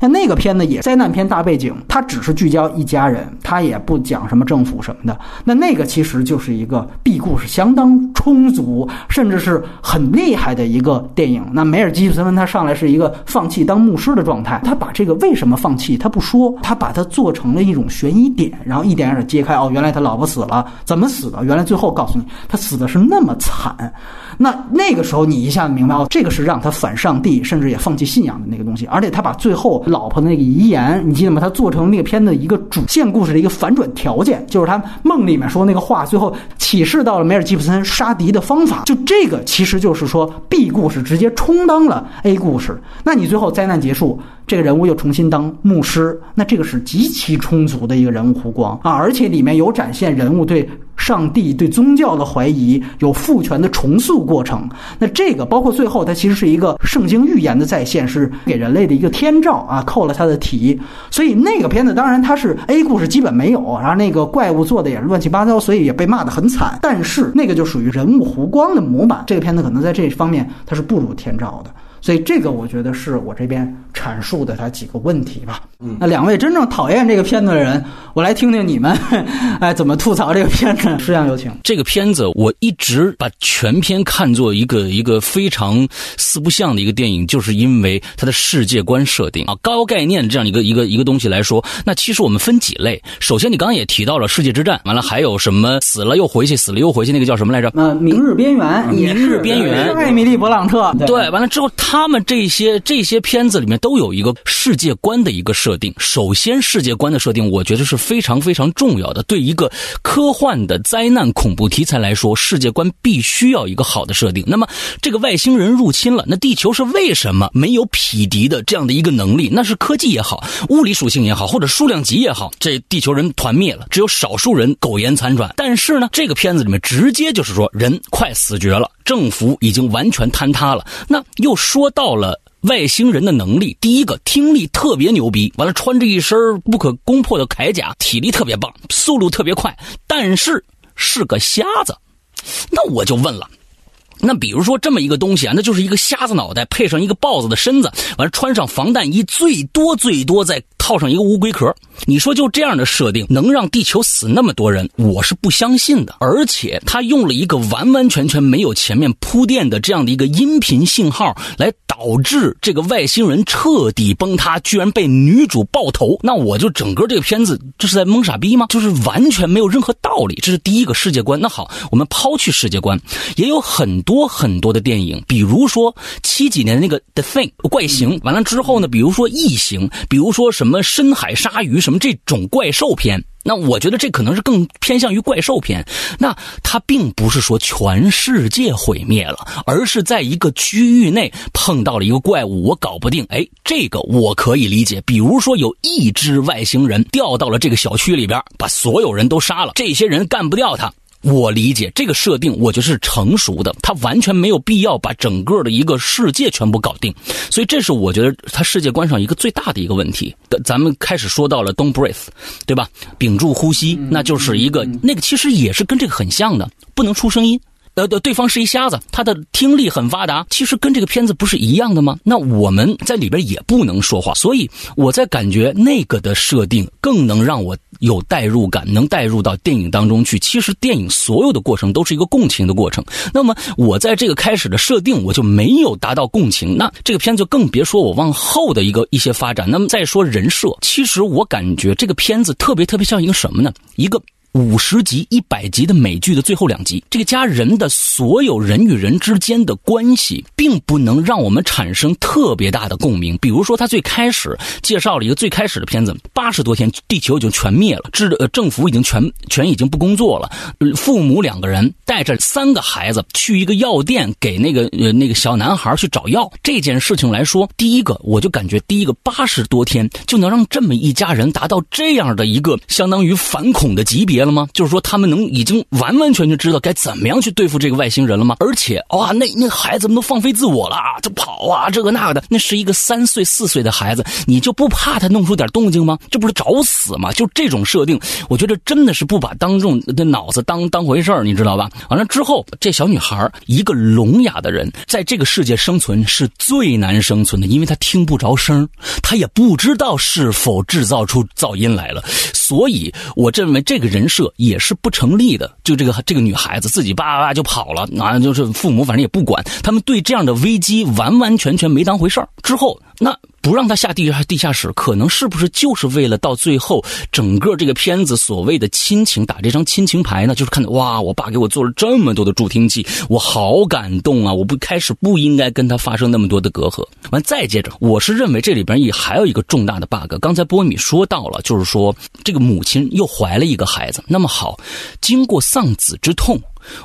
那那个片子也灾难片大背景，它只是聚焦一家人，它也不讲什么政府什么的。那那个其实就是一个 B 故事，相当充足，甚至是很厉害的一个电影。那梅尔吉普森他上来是一个放弃当牧师的状态，他把这个为什么放弃他不说，他把它做成了一种悬疑点，然后一点点揭开哦，原来他老婆死了，怎么死的？原来最后告诉你，他死的是那么惨。那那个时候你一下子明白哦，这个是让他反上帝，甚至也放弃信仰的那个东西，而且他把最后。老婆的那个遗言，你记得吗？他做成那个片子一个主线故事的一个反转条件，就是他梦里面说那个话，最后启示到了梅尔吉普森杀敌的方法。就这个，其实就是说 B 故事直接充当了 A 故事。那你最后灾难结束，这个人物又重新当牧师，那这个是极其充足的一个人物弧光啊！而且里面有展现人物对。上帝对宗教的怀疑，有父权的重塑过程。那这个包括最后，它其实是一个圣经预言的再现，是给人类的一个天照啊，扣了他的题。所以那个片子当然它是 A 故事基本没有，然后那个怪物做的也是乱七八糟，所以也被骂得很惨。但是那个就属于人物弧光的模板，这个片子可能在这方面它是不如天照的。所以这个我觉得是我这边阐述的它几个问题吧。嗯，那两位真正讨厌这个片子的人，我来听听你们，哎，怎么吐槽这个片子？施阳有请。这个片子我一直把全片看作一个一个非常四不像的一个电影，就是因为它的世界观设定啊，高概念这样一个一个一个东西来说，那其实我们分几类。首先，你刚刚也提到了世界之战，完了还有什么死了又回去，死了又回去，那个叫什么来着？呃，明日边缘，明日边缘，艾米丽·勃朗特。对，完了之后。他他们这些这些片子里面都有一个世界观的一个设定。首先，世界观的设定，我觉得是非常非常重要的。对一个科幻的灾难恐怖题材来说，世界观必须要一个好的设定。那么，这个外星人入侵了，那地球是为什么没有匹敌的这样的一个能力？那是科技也好，物理属性也好，或者数量级也好，这地球人团灭了，只有少数人苟延残喘。但是呢，这个片子里面直接就是说，人快死绝了。政府已经完全坍塌了。那又说到了外星人的能力，第一个听力特别牛逼，完了穿着一身不可攻破的铠甲，体力特别棒，速度特别快，但是是个瞎子。那我就问了。那比如说这么一个东西啊，那就是一个瞎子脑袋配上一个豹子的身子，完了穿上防弹衣，最多最多再套上一个乌龟壳。你说就这样的设定能让地球死那么多人，我是不相信的。而且他用了一个完完全全没有前面铺垫的这样的一个音频信号来。导致这个外星人彻底崩塌，居然被女主爆头，那我就整个这个片子这是在蒙傻逼吗？就是完全没有任何道理。这是第一个世界观。那好，我们抛去世界观，也有很多很多的电影，比如说七几年的那个《The Thing》怪形，完了之后呢，比如说异形，比如说什么深海鲨鱼，什么这种怪兽片。那我觉得这可能是更偏向于怪兽片。那它并不是说全世界毁灭了，而是在一个区域内碰到了一个怪物，我搞不定。哎，这个我可以理解。比如说有一只外星人掉到了这个小区里边，把所有人都杀了，这些人干不掉他。我理解这个设定，我觉得是成熟的，他完全没有必要把整个的一个世界全部搞定，所以这是我觉得他世界观上一个最大的一个问题。咱们开始说到了 “Don't breathe”，对吧？屏住呼吸，那就是一个那个其实也是跟这个很像的，不能出声音。呃，对，对方是一瞎子，他的听力很发达，其实跟这个片子不是一样的吗？那我们在里边也不能说话，所以我在感觉那个的设定更能让我有代入感，能带入到电影当中去。其实电影所有的过程都是一个共情的过程。那么我在这个开始的设定我就没有达到共情，那这个片子就更别说我往后的一个一些发展。那么再说人设，其实我感觉这个片子特别特别像一个什么呢？一个。五十集、一百集的美剧的最后两集，这个家人的所有人与人之间的关系，并不能让我们产生特别大的共鸣。比如说，他最开始介绍了一个最开始的片子，八十多天，地球已经全灭了，制呃政府已经全全已经不工作了，父母两个人带着三个孩子去一个药店给那个呃那个小男孩去找药。这件事情来说，第一个我就感觉第一个八十多天就能让这么一家人达到这样的一个相当于反恐的级别了吗？就是说他们能已经完完全全知道该怎么样去对付这个外星人了吗？而且哇，那那孩子们都放飞自我了，就跑啊，这个那个的。那是一个三岁四岁的孩子，你就不怕他弄出点动静吗？这不是找死吗？就这种设定，我觉得真的是不把当众的脑子当当回事儿，你知道吧？完了之后，这小女孩一个聋哑的人，在这个世界生存是最难生存的，因为她听不着声，她也不知道是否制造出噪音来了。所以，我认为这个人设也是不成立的。就这个这个女孩子自己叭叭就跑了，啊，就是父母反正也不管，他们对这样的危机完完全全没当回事儿。之后，那不让他下地下地下室，可能是不是就是为了到最后整个这个片子所谓的亲情打这张亲情牌呢？就是看到哇，我爸给我做了这么多的助听器，我好感动啊！我不开始不应该跟他发生那么多的隔阂。完再接着，我是认为这里边也还有一个重大的 bug。刚才波米说到了，就是说这个母亲又怀了一个孩子。那么好，经过丧子之痛。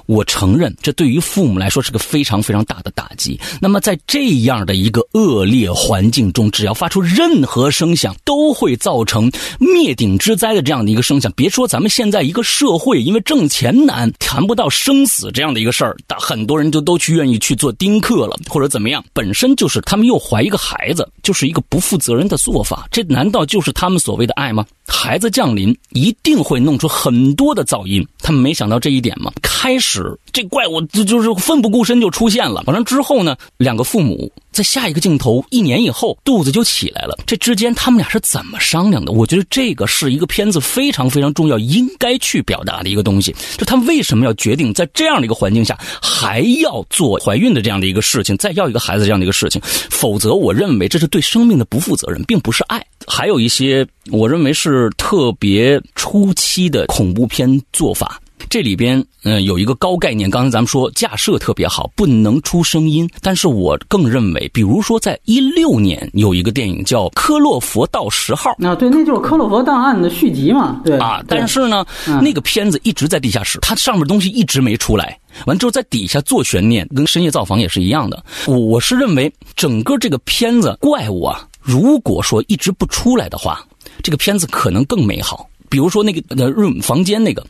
我承认，这对于父母来说是个非常非常大的打击。那么，在这样的一个恶劣环境中，只要发出任何声响，都会造成灭顶之灾的这样的一个声响。别说咱们现在一个社会，因为挣钱难，谈不到生死这样的一个事儿，很多人就都去愿意去做丁克了，或者怎么样。本身就是他们又怀一个孩子，就是一个不负责任的做法。这难道就是他们所谓的爱吗？孩子降临一定会弄出很多的噪音，他们没想到这一点吗？开始这怪物就就是奋不顾身就出现了，完了之后呢，两个父母在下一个镜头一年以后肚子就起来了，这之间他们俩是怎么商量的？我觉得这个是一个片子非常非常重要应该去表达的一个东西，就他们为什么要决定在这样的一个环境下还要做怀孕的这样的一个事情，再要一个孩子这样的一个事情，否则我认为这是对生命的不负责任，并不是爱。还有一些我认为是特别初期的恐怖片做法。这里边，嗯，有一个高概念。刚才咱们说架设特别好，不能出声音。但是我更认为，比如说，在一六年有一个电影叫《科洛佛道十号》啊，对，那就是《科洛佛档案》的续集嘛，对啊。但是呢，那个片子一直在地下室，它上面东西一直没出来。完之后，在底下做悬念，跟深夜造访也是一样的。我我是认为，整个这个片子怪物啊，如果说一直不出来的话，这个片子可能更美好。比如说那个呃 room 房间那个，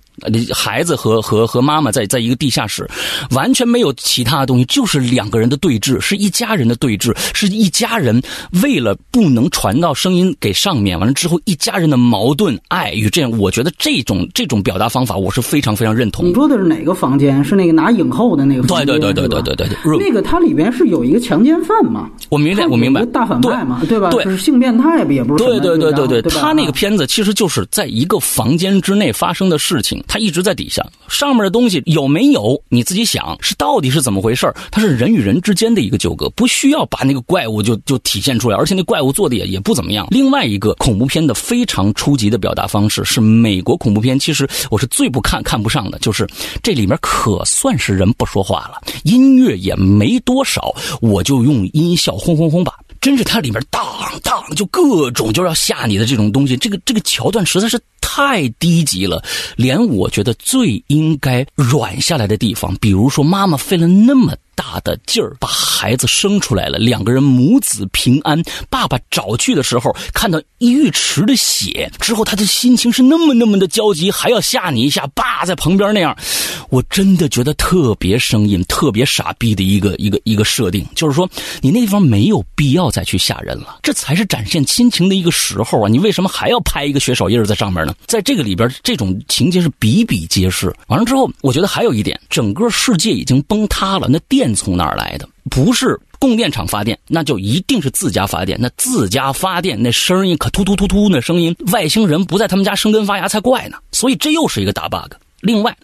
孩子和和和妈妈在在一个地下室，完全没有其他的东西，就是两个人的对峙，是一家人的对峙，是一家人为了不能传到声音给上面，完了之后一家人的矛盾、爱与这样，我觉得这种这种表达方法我是非常非常认同。你说的是哪个房间？是那个拿影后的那个？对对对对对对对对。那个它里边是有一个强奸犯嘛？我明白，我明白。大反派嘛，对吧？对，是性变态也不是？对对对对对，他那个片子其实就是在一个。个房间之内发生的事情，他一直在底下，上面的东西有没有？你自己想，是到底是怎么回事？它是人与人之间的一个纠葛，不需要把那个怪物就就体现出来，而且那怪物做的也也不怎么样。另外一个恐怖片的非常初级的表达方式是美国恐怖片，其实我是最不看看不上的，就是这里面可算是人不说话了，音乐也没多少，我就用音效轰轰轰吧。真是它里面当当就各种就要吓你的这种东西，这个这个桥段实在是太低级了，连我觉得最应该软下来的地方，比如说妈妈费了那么。大的劲儿把孩子生出来了，两个人母子平安。爸爸找去的时候，看到浴池的血之后，他的心情是那么那么的焦急，还要吓你一下。爸在旁边那样，我真的觉得特别生硬、特别傻逼的一个一个一个设定。就是说，你那地方没有必要再去吓人了，这才是展现亲情的一个时候啊！你为什么还要拍一个血手印在上面呢？在这个里边，这种情节是比比皆是。完了之后，我觉得还有一点，整个世界已经崩塌了，那电。电从哪儿来的？不是供电厂发电，那就一定是自家发电。那自家发电那声音可突突突突那声音，外星人不在他们家生根发芽才怪呢。所以这又是一个大 bug。另外，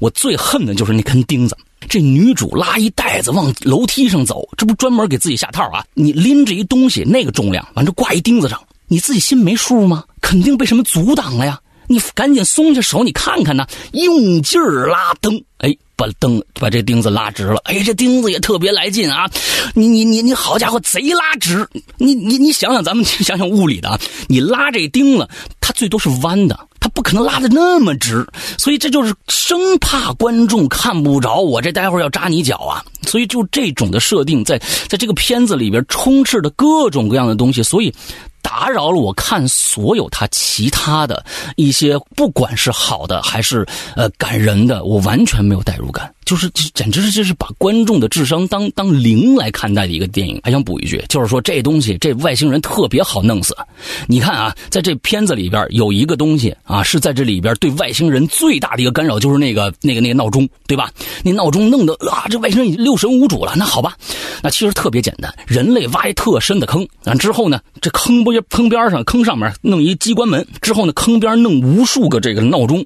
我最恨的就是那根钉子。这女主拉一袋子往楼梯上走，这不专门给自己下套啊？你拎着一东西那个重量，完这挂一钉子上，你自己心没数吗？肯定被什么阻挡了呀。你赶紧松下手，你看看呢，用劲儿拉灯，哎，把灯把这钉子拉直了，哎，这钉子也特别来劲啊！你你你你，好家伙，贼拉直！你你你想想，咱们 想想物理的啊，你拉这钉子，它最多是弯的。它不可能拉的那么直，所以这就是生怕观众看不着我这待会儿要扎你脚啊！所以就这种的设定，在在这个片子里边充斥着各种各样的东西，所以打扰了我看所有他其他的一些，不管是好的还是呃感人的，我完全没有代入感。就是简直是这是把观众的智商当当零来看待的一个电影。还想补一句，就是说这东西这外星人特别好弄死。你看啊，在这片子里边有一个东西啊，是在这里边对外星人最大的一个干扰，就是那个那个那个闹钟，对吧？那闹钟弄得啊，这外星人已经六神无主了。那好吧，那其实特别简单，人类挖一特深的坑，完之后呢，这坑边坑边上坑上面弄一机关门，之后呢，坑边弄无数个这个闹钟，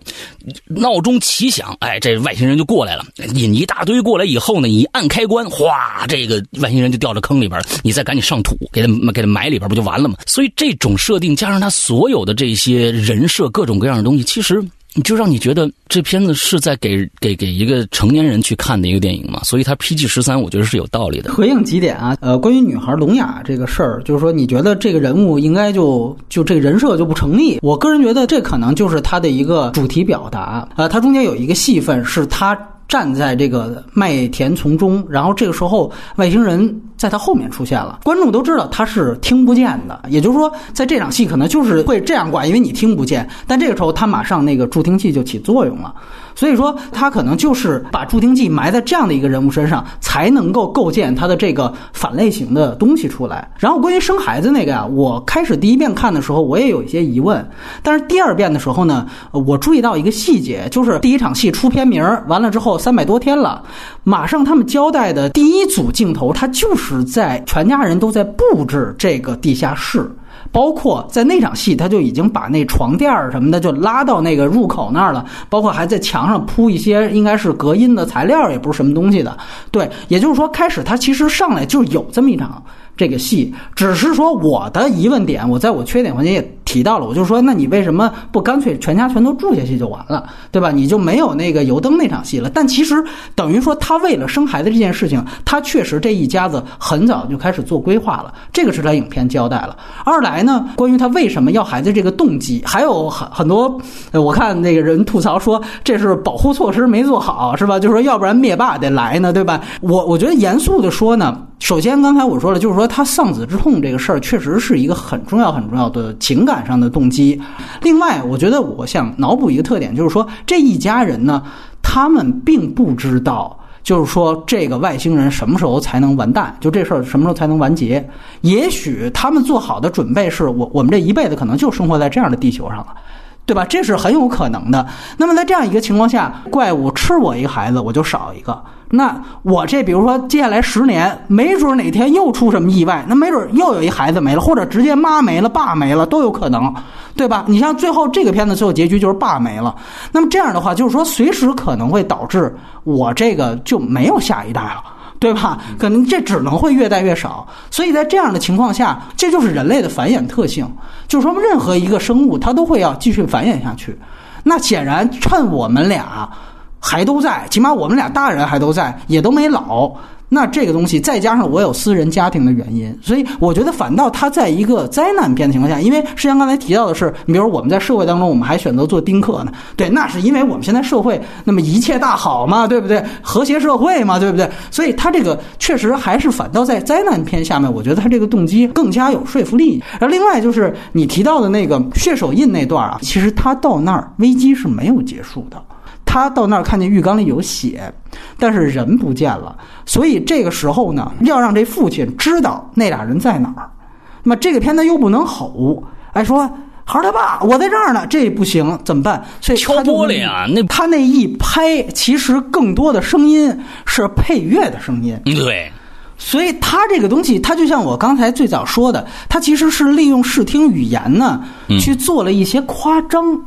闹钟齐响，哎，这外星人就过来了。引一大堆过来以后呢，你一按开关，哗，这个外星人就掉到坑里边了你再赶紧上土，给他给他埋里边不就完了吗？所以这种设定加上他所有的这些人设，各种各样的东西，其实就让你觉得这片子是在给给给一个成年人去看的一个电影嘛。所以他 PG 十三，我觉得是有道理的。回应几点啊？呃，关于女孩聋哑这个事儿，就是说你觉得这个人物应该就就这个人设就不成立？我个人觉得这可能就是他的一个主题表达。呃，他中间有一个戏份是他。站在这个麦田丛中，然后这个时候外星人在他后面出现了，观众都知道他是听不见的，也就是说，在这场戏可能就是会这样挂，因为你听不见，但这个时候他马上那个助听器就起作用了。所以说，他可能就是把助听器埋在这样的一个人物身上，才能够构建他的这个反类型的东西出来。然后关于生孩子那个呀，我开始第一遍看的时候，我也有一些疑问，但是第二遍的时候呢，我注意到一个细节，就是第一场戏出片名完了之后，三百多天了，马上他们交代的第一组镜头，他就是在全家人都在布置这个地下室。包括在那场戏，他就已经把那床垫儿什么的就拉到那个入口那儿了，包括还在墙上铺一些应该是隔音的材料，也不是什么东西的。对，也就是说，开始他其实上来就有这么一场。这个戏只是说我的疑问点，我在我缺点环节也提到了，我就说，那你为什么不干脆全家全都住下去就完了，对吧？你就没有那个油灯那场戏了。但其实等于说，他为了生孩子这件事情，他确实这一家子很早就开始做规划了，这个是他影片交代了。二来呢，关于他为什么要孩子这个动机，还有很很多，我看那个人吐槽说这是保护措施没做好，是吧？就是说要不然灭霸得来呢，对吧？我我觉得严肃的说呢。首先，刚才我说了，就是说他丧子之痛这个事儿，确实是一个很重要、很重要的情感上的动机。另外，我觉得我想脑补一个特点，就是说这一家人呢，他们并不知道，就是说这个外星人什么时候才能完蛋，就这事儿什么时候才能完结。也许他们做好的准备是我我们这一辈子可能就生活在这样的地球上了，对吧？这是很有可能的。那么在这样一个情况下，怪物吃我一个孩子，我就少一个。那我这比如说接下来十年，没准哪天又出什么意外，那没准又有一孩子没了，或者直接妈没了，爸没了都有可能，对吧？你像最后这个片子最后结局就是爸没了，那么这样的话就是说随时可能会导致我这个就没有下一代了，对吧？可能这只能会越带越少，所以在这样的情况下，这就是人类的繁衍特性，就是说任何一个生物它都会要继续繁衍下去。那显然趁我们俩。还都在，起码我们俩大人还都在，也都没老。那这个东西再加上我有私人家庭的原因，所以我觉得反倒他在一个灾难片的情况下，因为实际上刚才提到的是，你比如我们在社会当中，我们还选择做丁克呢，对，那是因为我们现在社会那么一切大好嘛，对不对？和谐社会嘛，对不对？所以他这个确实还是反倒在灾难片下面，我觉得他这个动机更加有说服力。而另外就是你提到的那个血手印那段啊，其实他到那儿危机是没有结束的。他到那儿看见浴缸里有血，但是人不见了，所以这个时候呢，要让这父亲知道那俩人在哪儿。那么这个片子又不能吼，哎，说孩儿他爸，我在这儿呢，这不行，怎么办？所以敲玻璃啊，那他那一拍，其实更多的声音是配乐的声音。对，所以他这个东西，他就像我刚才最早说的，他其实是利用视听语言呢，去做了一些夸张。嗯，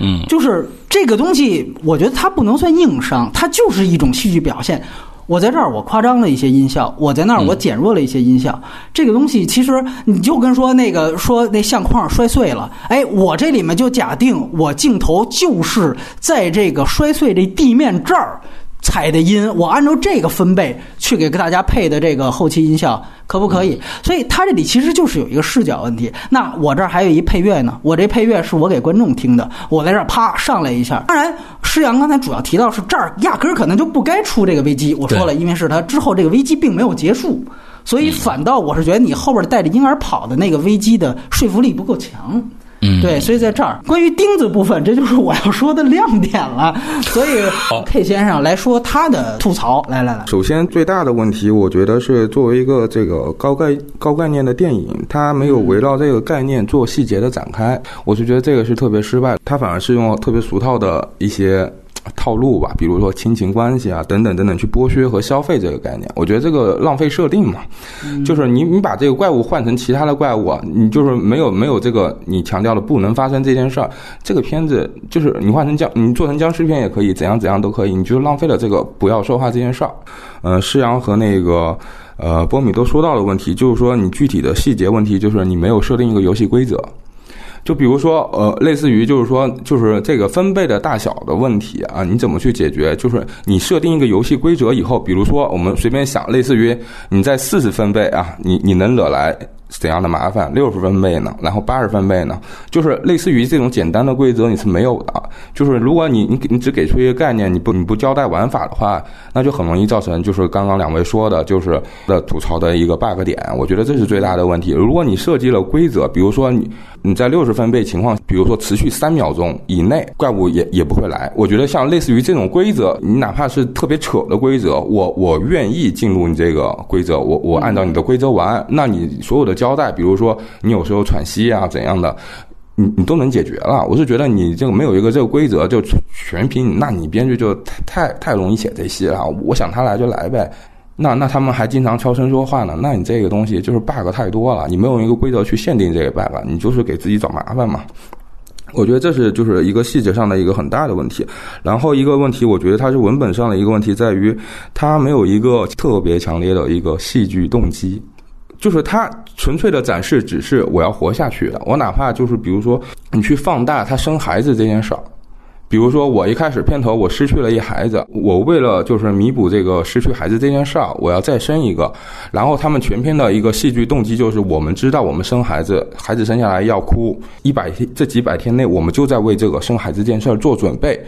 嗯就是这个东西，我觉得它不能算硬伤，它就是一种戏剧表现。我在这儿我夸张了一些音效，我在那儿我减弱了一些音效。这个东西其实你就跟说那个说那相框摔碎了，哎，我这里面就假定我镜头就是在这个摔碎这地面这儿。踩的音，我按照这个分贝去给大家配的这个后期音效，可不可以？所以它这里其实就是有一个视角问题。那我这儿还有一配乐呢，我这配乐是我给观众听的，我在这儿啪上来一下。当然，施阳刚才主要提到是这儿压根儿可能就不该出这个危机。我说了，因为是他之后这个危机并没有结束，所以反倒我是觉得你后边带着婴儿跑的那个危机的说服力不够强。嗯，对，所以在这儿，关于钉子部分，这就是我要说的亮点了。所以，K 先生来说他的吐槽，来来来。首先，最大的问题，我觉得是作为一个这个高概高概念的电影，它没有围绕这个概念做细节的展开，我是觉得这个是特别失败。它反而是用特别俗套的一些。套路吧，比如说亲情关系啊，等等等等，去剥削和消费这个概念，我觉得这个浪费设定嘛，就是你你把这个怪物换成其他的怪物啊，你就是没有没有这个你强调的不能发生这件事儿，这个片子就是你换成僵，你做成僵尸片也可以，怎样怎样都可以，你就浪费了这个不要说话这件事儿。嗯，施阳和那个呃波米都说到的问题，就是说你具体的细节问题，就是你没有设定一个游戏规则。就比如说，呃，类似于就是说，就是这个分贝的大小的问题啊，你怎么去解决？就是你设定一个游戏规则以后，比如说我们随便想，类似于你在四十分贝啊，你你能惹来。怎样的麻烦？六十分贝呢？然后八十分贝呢？就是类似于这种简单的规则你是没有的。就是如果你你你只给出一个概念，你不你不交代玩法的话，那就很容易造成就是刚刚两位说的，就是的吐槽的一个 bug 点。我觉得这是最大的问题。如果你设计了规则，比如说你你在六十分贝情况，比如说持续三秒钟以内，怪物也也不会来。我觉得像类似于这种规则，你哪怕是特别扯的规则，我我愿意进入你这个规则，我我按照你的规则玩，那你所有的。交代，比如说你有时候喘息啊怎样的，你你都能解决了。我是觉得你这个没有一个这个规则就全凭你，那你编剧就太太太容易写这戏了。我想他来就来呗，那那他们还经常悄声说话呢，那你这个东西就是 bug 太多了。你没有一个规则去限定这个 bug，你就是给自己找麻烦嘛。我觉得这是就是一个细节上的一个很大的问题。然后一个问题，我觉得它是文本上的一个问题，在于它没有一个特别强烈的一个戏剧动机。就是他纯粹的展示，只是我要活下去的。我哪怕就是比如说，你去放大他生孩子这件事儿，比如说我一开始片头我失去了一孩子，我为了就是弥补这个失去孩子这件事儿，我要再生一个。然后他们全片的一个戏剧动机就是，我们知道我们生孩子，孩子生下来要哭一百天，这几百天内我们就在为这个生孩子这件事儿做准备。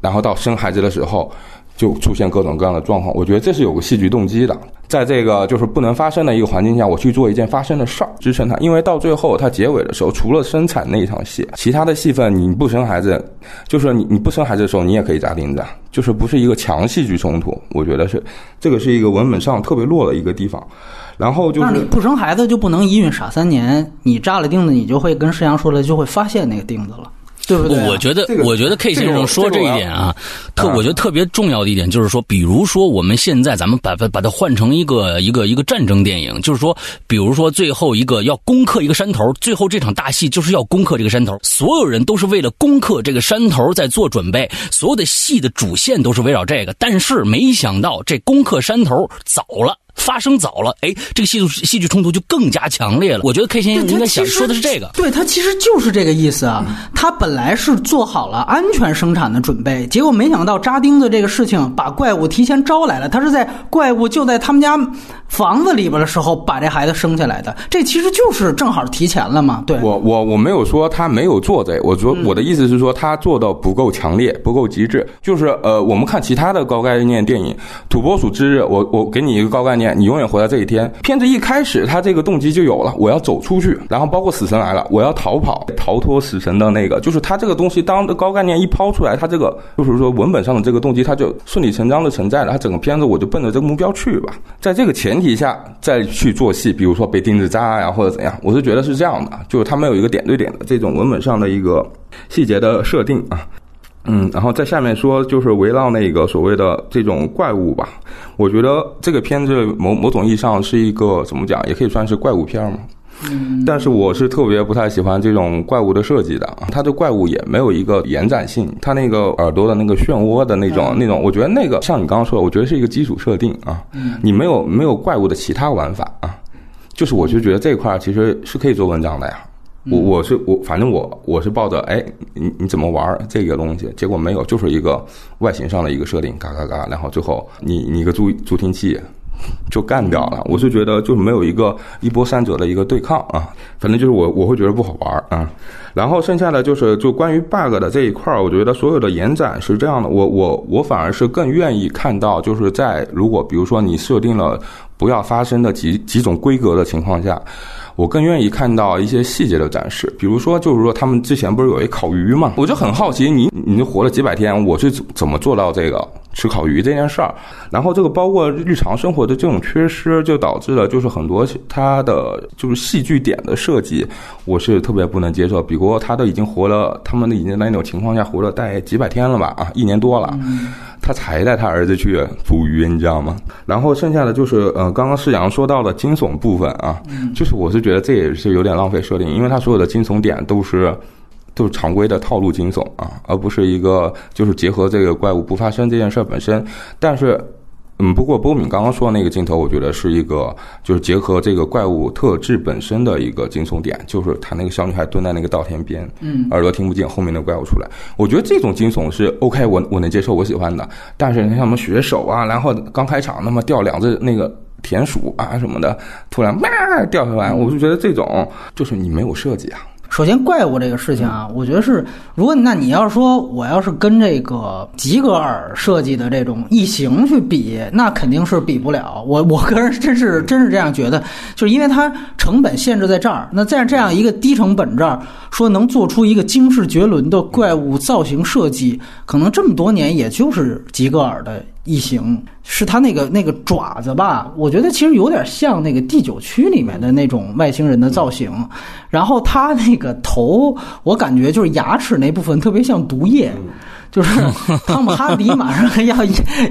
然后到生孩子的时候。就出现各种各样的状况，我觉得这是有个戏剧动机的，在这个就是不能发生的一个环境下，我去做一件发生的事儿，支撑它。因为到最后它结尾的时候，除了生产那一场戏，其他的戏份你不生孩子，就是你你不生孩子的时候，你也可以扎钉子，就是不是一个强戏剧冲突。我觉得是这个是一个文本上特别弱的一个地方。然后就是那你不生孩子就不能一孕傻三年，你扎了钉子，你就会跟世阳说了，就会发现那个钉子了。对不对？我觉得，我觉得 K 先生说这一点啊，特我觉得特别重要的一点就是说，比如说我们现在咱们把把把它换成一个一个一个战争电影，就是说，比如说最后一个要攻克一个山头，最后这场大戏就是要攻克这个山头，所有人都是为了攻克这个山头在做准备，所有的戏的主线都是围绕这个，但是没想到这攻克山头早了。发生早了，哎，这个戏剧戏剧冲突就更加强烈了。我觉得 K 先生应该想说的是这个，对他其实就是这个意思啊。他本来是做好了安全生产的准备，结果没想到扎钉子这个事情把怪物提前招来了。他是在怪物就在他们家房子里边的时候把这孩子生下来的，这其实就是正好提前了嘛。对，我我我没有说他没有做这，我说我的意思是说他做到不够强烈，不够极致。就是呃，我们看其他的高概念电影，《土拨鼠之日》，我我给你一个高概念。你永远活在这一天。片子一开始，他这个动机就有了，我要走出去。然后包括死神来了，我要逃跑，逃脱死神的那个，就是他这个东西当的高概念一抛出来，他这个就是说文本上的这个动机，他就顺理成章的存在了。他整个片子我就奔着这个目标去吧。在这个前提下再去做戏，比如说被钉子扎呀或者怎样，我是觉得是这样的，就是他没有一个点对点的这种文本上的一个细节的设定啊。嗯，然后在下面说，就是围绕那个所谓的这种怪物吧。我觉得这个片子某某种意义上是一个怎么讲，也可以算是怪物片嘛。但是我是特别不太喜欢这种怪物的设计的，它的怪物也没有一个延展性，它那个耳朵的那个漩涡的那种那种，我觉得那个像你刚刚说的，我觉得是一个基础设定啊，你没有没有怪物的其他玩法啊，就是我就觉得这一块其实是可以做文章的呀。我我是我，反正我我是抱着哎，你你怎么玩这个东西？结果没有，就是一个外形上的一个设定，嘎嘎嘎，然后最后你你一个助助听器就干掉了。我是觉得就是没有一个一波三折的一个对抗啊，反正就是我我会觉得不好玩啊。然后剩下的就是就关于 bug 的这一块儿，我觉得所有的延展是这样的，我我我反而是更愿意看到，就是在如果比如说你设定了不要发生的几几种规格的情况下。我更愿意看到一些细节的展示，比如说，就是说他们之前不是有一烤鱼嘛？我就很好奇，你你就活了几百天，我是怎么做到这个吃烤鱼这件事儿？然后这个包括日常生活的这种缺失，就导致了就是很多他的就是戏剧点的设计，我是特别不能接受。比如他都已经活了，他们已经那种情况下活了大概几百天了吧？啊，一年多了。他才带他儿子去捕鱼，你知道吗？然后剩下的就是，呃，刚刚世阳说到的惊悚部分啊，就是我是觉得这也是有点浪费设定，因为他所有的惊悚点都是都是常规的套路惊悚啊，而不是一个就是结合这个怪物不发生这件事本身，但是。嗯，不过波敏刚刚说的那个镜头，我觉得是一个就是结合这个怪物特质本身的一个惊悚点，就是他那个小女孩蹲在那个稻田边，嗯，耳朵听不见后面的怪物出来，我觉得这种惊悚是 OK，我我能接受，我喜欢的。但是你像什么血手啊，然后刚开场那么掉两只那个田鼠啊什么的，突然哇掉下来，我就觉得这种就是你没有设计啊。首先，怪物这个事情啊，我觉得是，如果那你要是说我要是跟这个吉格尔设计的这种异形去比，那肯定是比不了。我我个人真是真是这样觉得，就是因为它成本限制在这儿。那在这样一个低成本这儿，说能做出一个惊世绝伦的怪物造型设计，可能这么多年也就是吉格尔的。异形是它那个那个爪子吧？我觉得其实有点像那个第九区里面的那种外星人的造型。然后它那个头，我感觉就是牙齿那部分特别像毒液，就是汤姆哈迪马上 要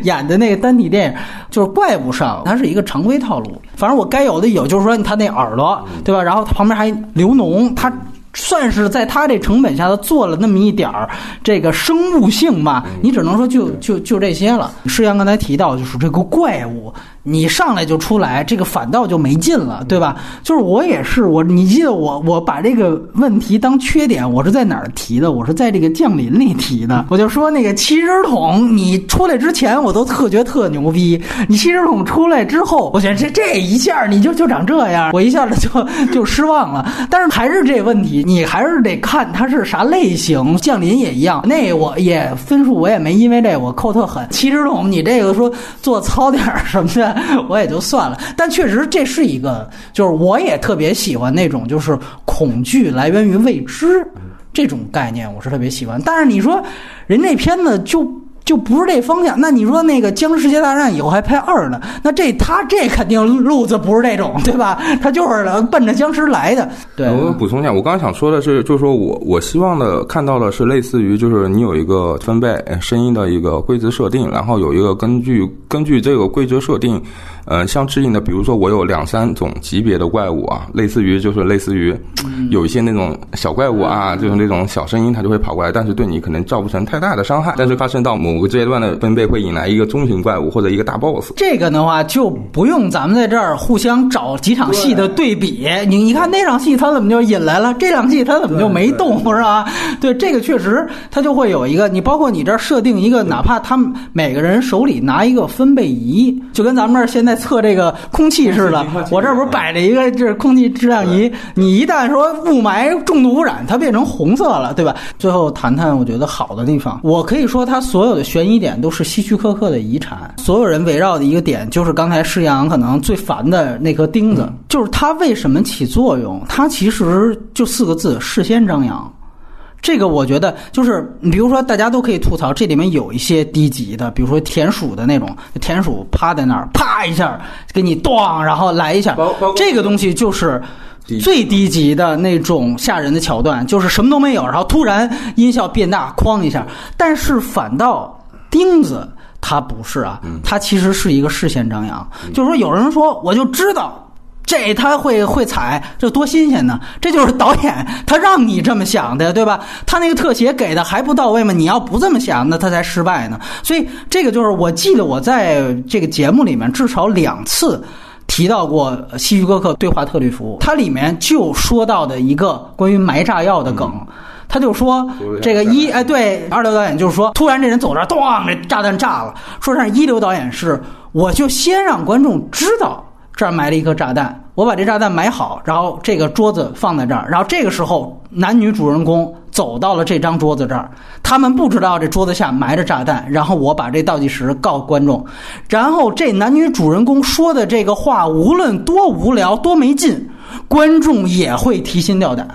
演的那个单体电影，就是怪物上，它是一个常规套路。反正我该有的有，就是说它那耳朵，对吧？然后它旁边还流脓，它。算是在他这成本下，他做了那么一点儿这个生物性吧，你只能说就就就这些了。施阳刚才提到，就是这个怪物。你上来就出来，这个反倒就没劲了，对吧？就是我也是我，你记得我我把这个问题当缺点，我是在哪儿提的？我是在这个降临里提的。我就说那个七只桶，你出来之前我都特觉得特牛逼，你七只桶出来之后，我觉得这这一下你就就长这样，我一下子就就失望了。但是还是这问题，你还是得看它是啥类型。降临也一样，那我也分数我也没因为这我扣特狠。七十桶你这个说做糙点什么的。我也就算了，但确实这是一个，就是我也特别喜欢那种，就是恐惧来源于未知这种概念，我是特别喜欢。但是你说人这片子就。就不是这方向。那你说那个《僵尸世界大战》以后还拍二呢？那这他这肯定路子不是这种，对吧？他就是奔着僵尸来的。对，我补充一下，我刚刚想说的是，就是说我我希望的看到的是类似于，就是你有一个分贝声音的一个规则设定，然后有一个根据根据这个规则设定，呃，相适应的，比如说我有两三种级别的怪物啊，类似于就是类似于有一些那种小怪物啊，就是那种小声音它就会跑过来，但是对你可能造不成太大的伤害，但是发生到某。某个阶段的分贝会引来一个中型怪物或者一个大 boss。这个的话就不用咱们在这儿互相找几场戏的对比。你你看那场戏他怎么就引来了，这场戏他怎么就没动，是吧？对，这个确实他就会有一个。你包括你这儿设定一个，哪怕他们每个人手里拿一个分贝仪，就跟咱们这儿现在测这个空气似的。我这不是摆着一个这空气质量仪，你一旦说雾霾重度污染，它变成红色了，对吧？最后谈谈我觉得好的地方，我可以说它所有的。悬疑点都是希区柯克的遗产，所有人围绕的一个点就是刚才施阳可能最烦的那颗钉子，就是它为什么起作用？它其实就四个字：事先张扬。这个我觉得就是，你比如说大家都可以吐槽，这里面有一些低级的，比如说田鼠的那种，田鼠趴在那儿，啪一下给你咣，然后来一下，这个东西就是最低级的那种吓人的桥段，就是什么都没有，然后突然音效变大，哐一下，但是反倒。钉子，它不是啊，它其实是一个事先张扬，就是说有人说我就知道这他会会踩，这多新鲜呢！这就是导演他让你这么想的，对吧？他那个特写给的还不到位吗？你要不这么想，那他才失败呢。所以这个就是我记得我在这个节目里面至少两次提到过希区柯克对话特律服务，它里面就说到的一个关于埋炸药的梗。他就说这个一哎，对二流导演就是说，突然这人走这儿，咣，这炸弹炸了。说是一流导演是，我就先让观众知道这儿埋了一颗炸弹，我把这炸弹埋好，然后这个桌子放在这儿，然后这个时候男女主人公走到了这张桌子这儿，他们不知道这桌子下埋着炸弹，然后我把这倒计时告诉观众，然后这男女主人公说的这个话，无论多无聊多没劲，观众也会提心吊胆。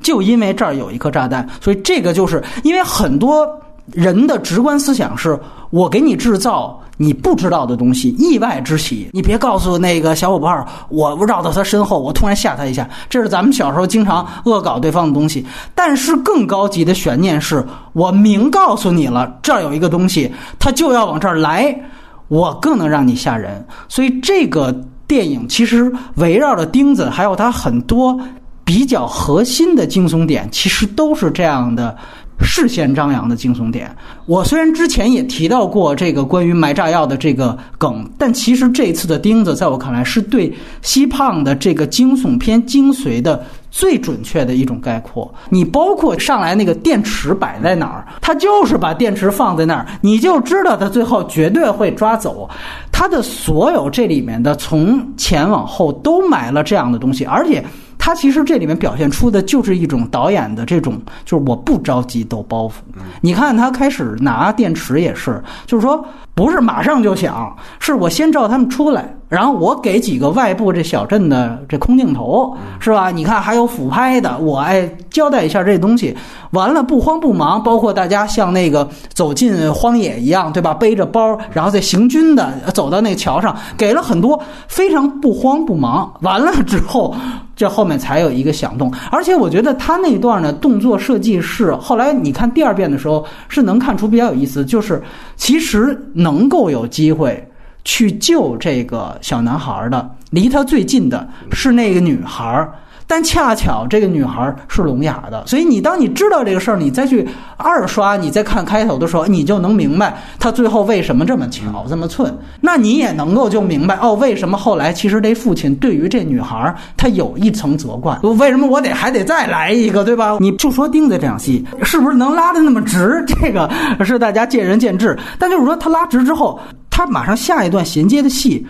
就因为这儿有一颗炸弹，所以这个就是因为很多人的直观思想是：我给你制造你不知道的东西，意外之喜。你别告诉那个小伙伴，我绕到他身后，我突然吓他一下。这是咱们小时候经常恶搞对方的东西。但是更高级的悬念是，我明告诉你了，这儿有一个东西，他就要往这儿来，我更能让你吓人。所以这个电影其实围绕着钉子，还有它很多。比较核心的惊悚点，其实都是这样的事先张扬的惊悚点。我虽然之前也提到过这个关于埋炸药的这个梗，但其实这次的钉子，在我看来是对西胖的这个惊悚片精髓的最准确的一种概括。你包括上来那个电池摆在哪儿，他就是把电池放在那儿，你就知道他最后绝对会抓走。他的所有这里面的从前往后都埋了这样的东西，而且。他其实这里面表现出的就是一种导演的这种，就是我不着急抖包袱。你看他开始拿电池也是，就是说不是马上就想，是我先照他们出来，然后我给几个外部这小镇的这空镜头，是吧？你看还有俯拍的，我哎交代一下这东西，完了不慌不忙，包括大家像那个走进荒野一样，对吧？背着包，然后再行军的走到那桥上，给了很多非常不慌不忙。完了之后。这后面才有一个响动，而且我觉得他那段呢动作设计是后来你看第二遍的时候是能看出比较有意思，就是其实能够有机会去救这个小男孩的，离他最近的是那个女孩。但恰巧这个女孩是聋哑的，所以你当你知道这个事儿，你再去二刷，你再看开头的时候，你就能明白他最后为什么这么巧这么寸。那你也能够就明白哦，为什么后来其实这父亲对于这女孩他有一层责怪？为什么我得还得再来一个，对吧？你就说钉子这场戏是不是能拉的那么直？这个是大家见仁见智。但就是说他拉直之后，他马上下一段衔接的戏。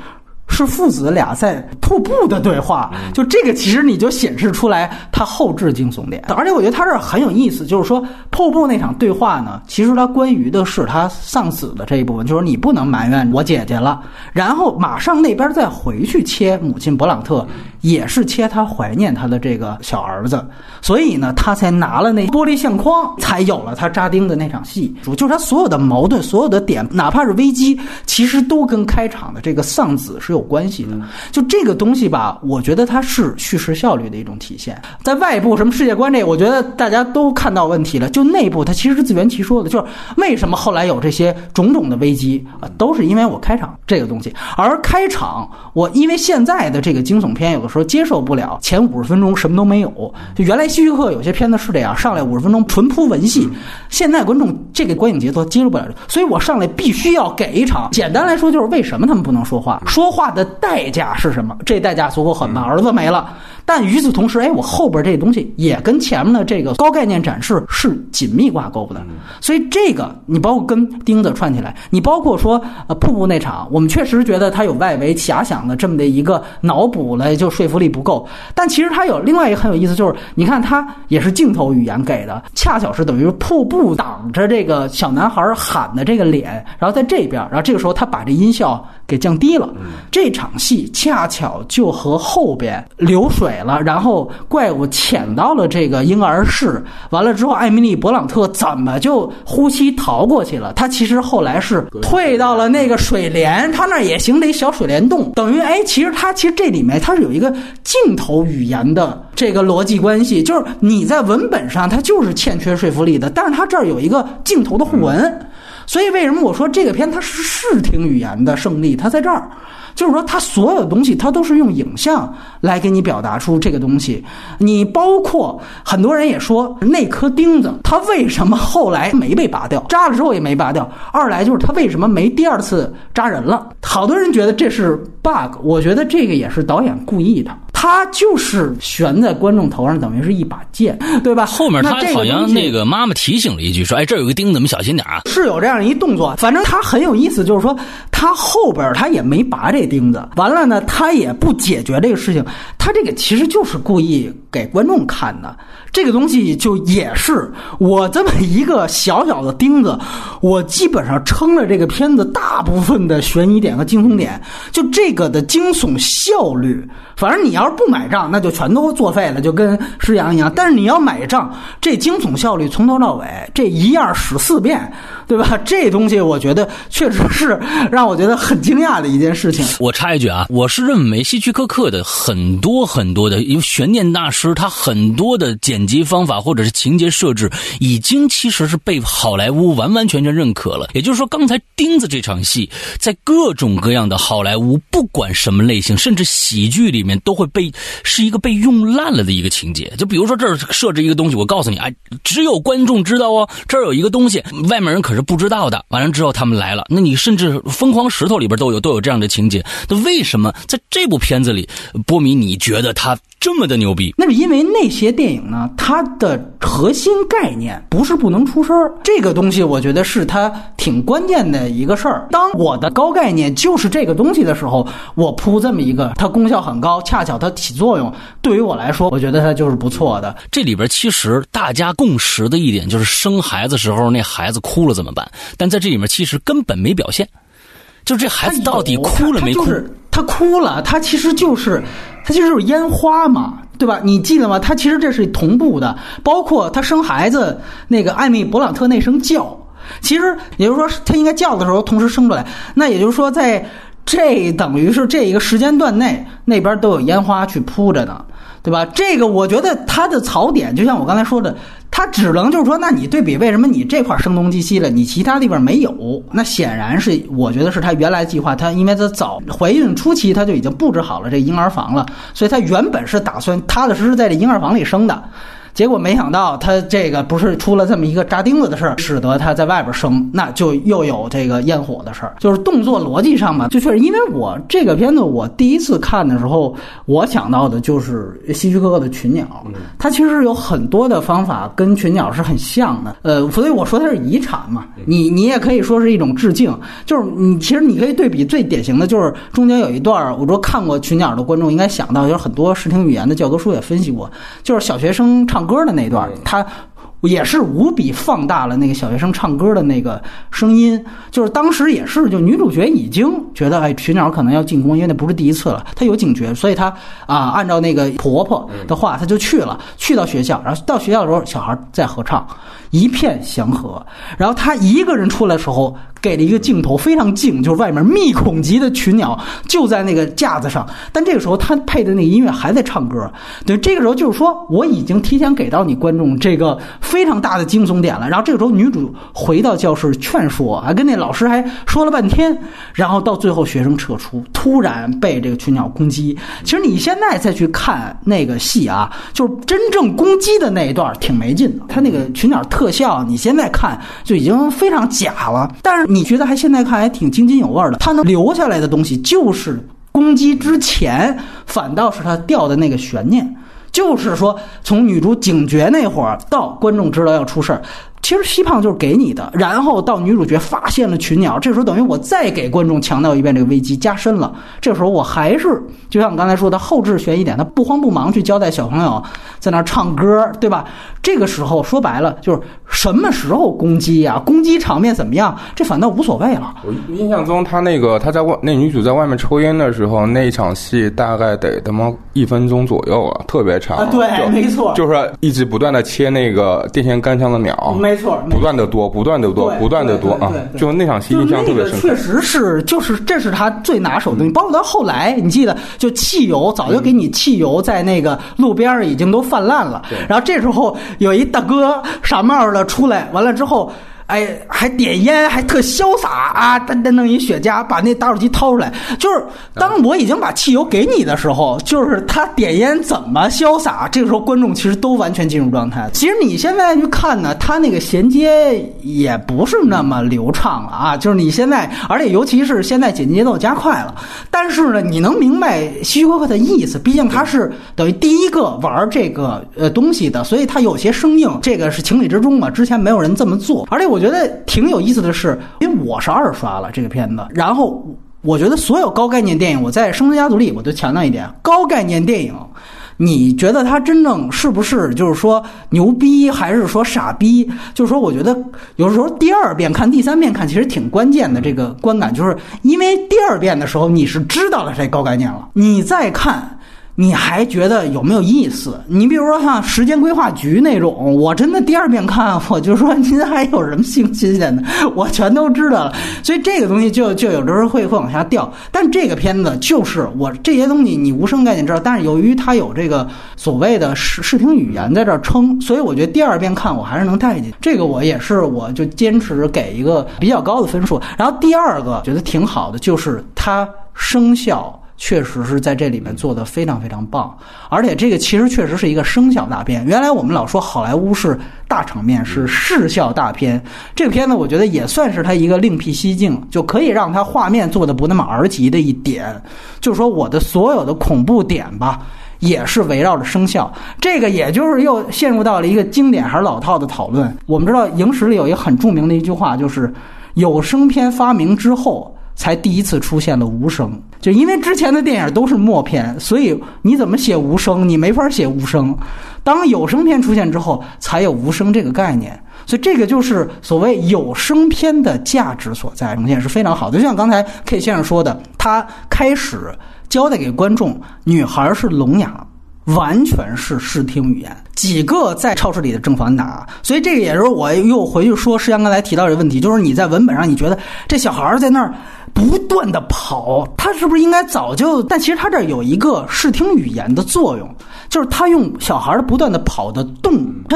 是父子俩在瀑布的对话，就这个其实你就显示出来他后置惊悚点，而且我觉得他这很有意思，就是说瀑布那场对话呢，其实他关于的是他丧子的这一部分，就是你不能埋怨我姐姐了，然后马上那边再回去切母亲勃朗特，也是切他怀念他的这个小儿子，所以呢，他才拿了那玻璃相框，才有了他扎钉的那场戏，就是他所有的矛盾，所有的点，哪怕是危机，其实都跟开场的这个丧子是有。有关系的，就这个东西吧，我觉得它是叙事效率的一种体现。在外部什么世界观这，我觉得大家都看到问题了。就内部，它其实是自圆其说的，就是为什么后来有这些种种的危机啊，都是因为我开场这个东西。而开场，我因为现在的这个惊悚片，有的时候接受不了前五十分钟什么都没有。就原来希区柯有些片子是这样，上来五十分钟纯铺文戏，现在观众这个观影节奏接受不了，所以我上来必须要给一场。简单来说，就是为什么他们不能说话？说话。的代价是什么？这代价足够狠吗？儿子没了。但与此同时，哎，我后边这东西也跟前面的这个高概念展示是紧密挂钩的，所以这个你包括跟钉子串起来，你包括说呃瀑布那场，我们确实觉得它有外围遐想的这么的一个脑补了，就说服力不够。但其实它有另外一个很有意思，就是你看它也是镜头语言给的，恰巧是等于瀑布挡着这个小男孩喊的这个脸，然后在这边，然后这个时候他把这音效给降低了，这场戏恰巧就和后边流水。了，然后怪物潜到了这个婴儿室，完了之后，艾米丽·勃朗特怎么就呼吸逃过去了？他其实后来是退到了那个水帘，他那也形成一小水帘洞，等于哎，其实他其实这里面它是有一个镜头语言的这个逻辑关系，就是你在文本上它就是欠缺说服力的，但是它这儿有一个镜头的互文，所以为什么我说这个片它是视听语言的胜利？它在这儿。就是说，他所有东西他都是用影像来给你表达出这个东西。你包括很多人也说，那颗钉子他为什么后来没被拔掉，扎了之后也没拔掉？二来就是他为什么没第二次扎人了？好多人觉得这是 bug，我觉得这个也是导演故意的。他就是悬在观众头上，等于是一把剑，对吧？后面他好像那个妈妈提醒了一句，说：“哎，这儿有个钉子，你们小心点啊。是有这样一动作，反正他很有意思，就是说他后边他也没拔这钉子，完了呢，他也不解决这个事情，他这个其实就是故意给观众看的。这个东西就也是我这么一个小小的钉子，我基本上撑了这个片子大部分的悬疑点和惊悚点，就这个的惊悚效率。反正你要不买账，那就全都作废了，就跟施洋一样。但是你要买账，这惊悚效率从头到尾这一样使四遍，对吧？这东西我觉得确实是让我觉得很惊讶的一件事情。我插一句啊，我是认为希区柯克的很多很多的，因为悬念大师，他很多的剪辑方法或者是情节设置，已经其实是被好莱坞完完全全认可了。也就是说，刚才钉子这场戏，在各种各样的好莱坞，不管什么类型，甚至喜剧里面都会被是一个被用烂了的一个情节。就比如说这儿设置一个东西，我告诉你，哎，只有观众知道哦，这儿有一个东西，外面人可是不知道的。完了之后他们来了，那你甚至《疯狂石头》里边都有都有这样的情节。那为什么在这部片子里，波米你觉得他这么的牛逼？那是因为那些电影呢，它的核心概念不是不能出声儿，这个东西我觉得是它挺关键的一个事儿。当我的高概念就是这个东西的时候，我铺这么一个，它功效很高，恰巧它起作用，对于我来说，我觉得它就是不错的。这里边其实大家共识的一点就是，生孩子时候那孩子哭了怎么办？但在这里面其实根本没表现，就这孩子到底哭了没哭？他就是他哭了，他其实就是，它其实就是烟花嘛，对吧？你记得吗？它其实这是同步的，包括它生孩子那个艾米·勃朗特那声叫，其实也就是说，它应该叫的时候同时生出来。那也就是说，在这等于是这一个时间段内，那边都有烟花去铺着呢。对吧？这个我觉得它的槽点，就像我刚才说的，它只能就是说，那你对比为什么你这块声东击西了，你其他地方没有？那显然是我觉得是他原来计划，他因为他早怀孕初期他就已经布置好了这婴儿房了，所以他原本是打算踏踏实实在这婴儿房里生的。结果没想到他这个不是出了这么一个扎钉子的事儿，使得他在外边生，那就又有这个烟火的事儿。就是动作逻辑上吧，就确实因为我这个片子我第一次看的时候，我想到的就是希区柯克的《群鸟》，它其实有很多的方法跟《群鸟》是很像的。呃，所以我说它是遗产嘛，你你也可以说是一种致敬。就是你其实你可以对比最典型的就是中间有一段儿，我说看过《群鸟》的观众应该想到，就是很多视听语言的教科书也分析过，就是小学生唱歌的那段儿，他。也是无比放大了那个小学生唱歌的那个声音，就是当时也是，就女主角已经觉得哎，群鸟可能要进攻，因为那不是第一次了，她有警觉，所以她啊，按照那个婆婆的话，她就去了，去到学校，然后到学校的时候，小孩在合唱，一片祥和，然后他一个人出来的时候，给了一个镜头非常静，就是外面密孔级的群鸟就在那个架子上，但这个时候他配的那个音乐还在唱歌，对，这个时候就是说我已经提前给到你观众这个。非常大的惊悚点了，然后这个时候女主回到教室劝说，还跟那老师还说了半天，然后到最后学生撤出，突然被这个群鸟攻击。其实你现在再去看那个戏啊，就是真正攻击的那一段挺没劲的，他那个群鸟特特效你现在看就已经非常假了，但是你觉得还现在看还挺津津有味的，它能留下来的东西就是攻击之前，反倒是他掉的那个悬念。就是说，从女主警觉那会儿到观众知道要出事儿，其实西胖就是给你的。然后到女主角发现了群鸟，这时候等于我再给观众强调一遍这个危机加深了。这时候我还是就像我刚才说的后置悬疑点，他不慌不忙去交代小朋友在那儿唱歌，对吧？这个时候说白了就是什么时候攻击呀、攻击场面怎么样，这反倒无所谓了。我印象中，他那个他在外那女主在外面抽烟的时候，那一场戏大概得他妈一分钟左右啊，特别长。啊对没错就是一直不断的切那个电线杆上的鸟，没错，不断的多，不断的多，不断的多啊就那场戏印象特别深刻确。实是，就是这是他最拿手的东西。包括到后来，你记得，就汽油早就给你汽油在那个路边儿已经都泛滥了。然后这时候有一大哥傻帽儿的出来，完了之后。哎，还点烟，还特潇洒啊！噔噔弄一雪茄，把那打火机掏出来。就是当我已经把汽油给你的时候，就是他点烟怎么潇洒？这个时候观众其实都完全进入状态。其实你现在去看呢，他那个衔接也不是那么流畅了啊。就是你现在，而且尤其是现在剪辑节奏加快了，但是呢，你能明白希区柯克的意思。毕竟他是等于第一个玩这个呃东西的，所以他有些生硬，这个是情理之中嘛。之前没有人这么做，而且我。我觉得挺有意思的是，因为我是二刷了这个片子，然后我觉得所有高概念电影，我在《生存家族》里我就强调一点：高概念电影，你觉得它真正是不是就是说牛逼，还是说傻逼？就是说，我觉得有时候第二遍看、第三遍看，其实挺关键的。这个观感，就是因为第二遍的时候你是知道了这高概念了，你再看。你还觉得有没有意思？你比如说像时间规划局那种，我真的第二遍看，我就说您还有什么新新鲜的？我全都知道了。所以这个东西就就有的时候会会往下掉。但这个片子就是我这些东西你无声概念知道，但是由于它有这个所谓的视视听语言在这撑，所以我觉得第二遍看我还是能带进。这个我也是，我就坚持给一个比较高的分数。然后第二个觉得挺好的就是它声效。确实是在这里面做的非常非常棒，而且这个其实确实是一个声效大片。原来我们老说好莱坞是大场面，是视效大片，这个片子我觉得也算是它一个另辟蹊径，就可以让它画面做的不那么儿级的一点。就是说我的所有的恐怖点吧，也是围绕着声效。这个也就是又陷入到了一个经典还是老套的讨论。我们知道影史里有一个很著名的一句话，就是有声片发明之后。才第一次出现了无声，就因为之前的电影都是默片，所以你怎么写无声？你没法写无声。当有声片出现之后，才有无声这个概念。所以这个就是所谓有声片的价值所在，呈现是非常好的。就像刚才 K 先生说的，他开始交代给观众，女孩是聋哑。完全是视听语言，几个在超市里的正反打，所以这个也是我又回去说，石阳刚才提到这个问题，就是你在文本上你觉得这小孩在那儿不断的跑，他是不是应该早就？但其实他这有一个视听语言的作用，就是他用小孩的不断的跑的动，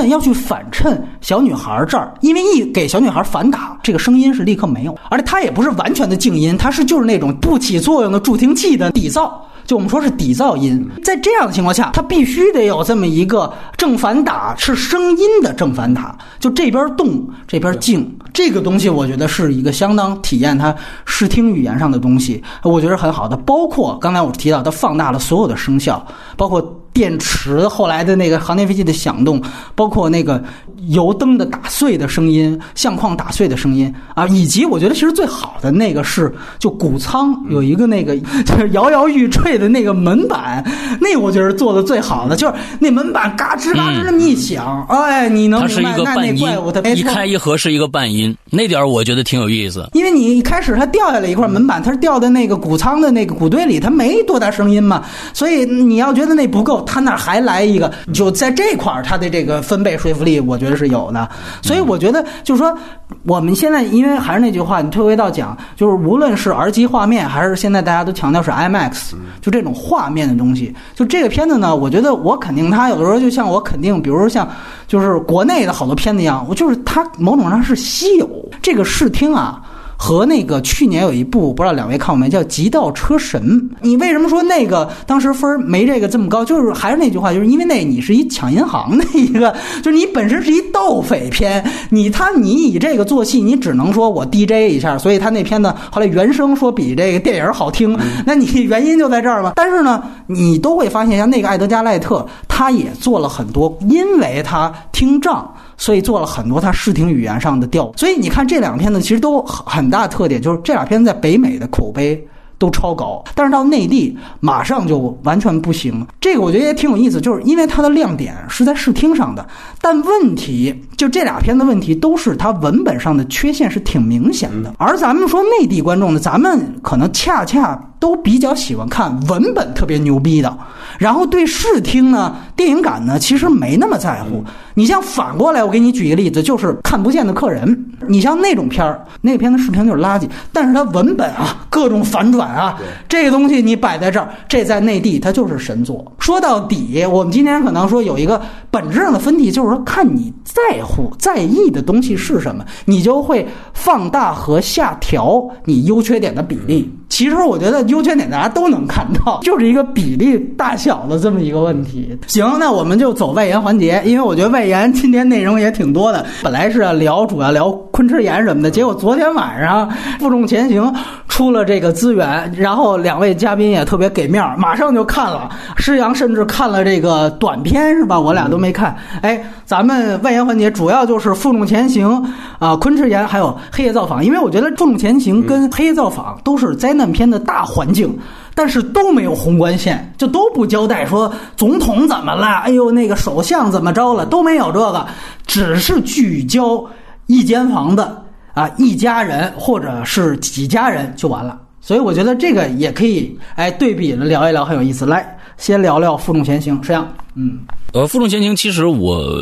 要去反衬小女孩这儿，因为一给小女孩反打，这个声音是立刻没有，而且他也不是完全的静音，他是就是那种不起作用的助听器的底噪。就我们说是底噪音，在这样的情况下，它必须得有这么一个正反打，是声音的正反打，就这边动，这边静，这个东西我觉得是一个相当体验它视听语言上的东西，我觉得很好的。包括刚才我提到，它放大了所有的声效，包括。电池后来的那个航天飞机的响动，包括那个油灯的打碎的声音、相框打碎的声音啊，以及我觉得其实最好的那个是，就谷仓有一个那个 就是摇摇欲坠的那个门板，那我觉得做的最好的，就是那门板嘎吱嘎吱这么一响，哎，你能明白那那怪物它一开一合是一个半音，那点我觉得挺有意思。因为你一开始它掉下来一块门板，它是掉在那个谷仓的那个谷堆里，它没多大声音嘛，所以你要觉得那不够。它那还来一个，就在这块儿，他的这个分贝说服力，我觉得是有的。所以我觉得，就是说，我们现在因为还是那句话，你退回到讲，就是无论是 R 级画面，还是现在大家都强调是 IMAX，就这种画面的东西，就这个片子呢，我觉得我肯定它有的时候就像我肯定，比如说像就是国内的好多片子一样，我就是它某种上是稀有，这个视听啊。和那个去年有一部不知道两位看过没，叫《极道车神》。你为什么说那个当时分没这个这么高？就是还是那句话，就是因为那你是一抢银行的一个，就是你本身是一盗匪片，你他你以这个做戏，你只能说我 DJ 一下，所以他那片子后来原声说比这个电影好听，那你原因就在这儿吧。但是呢，你都会发现像那个艾德加赖特，他也做了很多，因为他听障。所以做了很多他视听语言上的调，所以你看这两片子其实都很大特点，就是这俩片子在北美的口碑都超高，但是到内地马上就完全不行。这个我觉得也挺有意思，就是因为它的亮点是在视听上的，但问题就这俩片的问题都是它文本上的缺陷是挺明显的。而咱们说内地观众呢，咱们可能恰恰都比较喜欢看文本特别牛逼的。然后对视听呢，电影感呢，其实没那么在乎。你像反过来，我给你举一个例子，就是《看不见的客人》。你像那种片儿，那个片子视频就是垃圾，但是它文本啊，各种反转啊，这个东西你摆在这儿，这在内地它就是神作。说到底，我们今天可能说有一个本质上的分歧，就是说看你在乎、在意的东西是什么，你就会放大和下调你优缺点的比例。其实我觉得优缺点大家都能看到，就是一个比例大小的这么一个问题。行，那我们就走外延环节，因为我觉得外延今天内容也挺多的。本来是要聊主要聊昆池岩什么的，结果昨天晚上负重前行出了这个资源，然后两位嘉宾也特别给面儿，马上就看了。施阳甚至看了这个短片是吧？我俩都没看。哎，咱们外延环节主要就是负重前行啊、昆池岩还有黑夜造访，因为我觉得负重前行跟黑夜造访都是灾难片的大环境。但是都没有宏观线，就都不交代说总统怎么了，哎呦那个首相怎么着了，都没有这个，只是聚焦一间房子啊，一家人或者是几家人就完了。所以我觉得这个也可以哎对比着聊一聊，很有意思。来，先聊聊负重前行，这样，嗯。呃，负重前行，其实我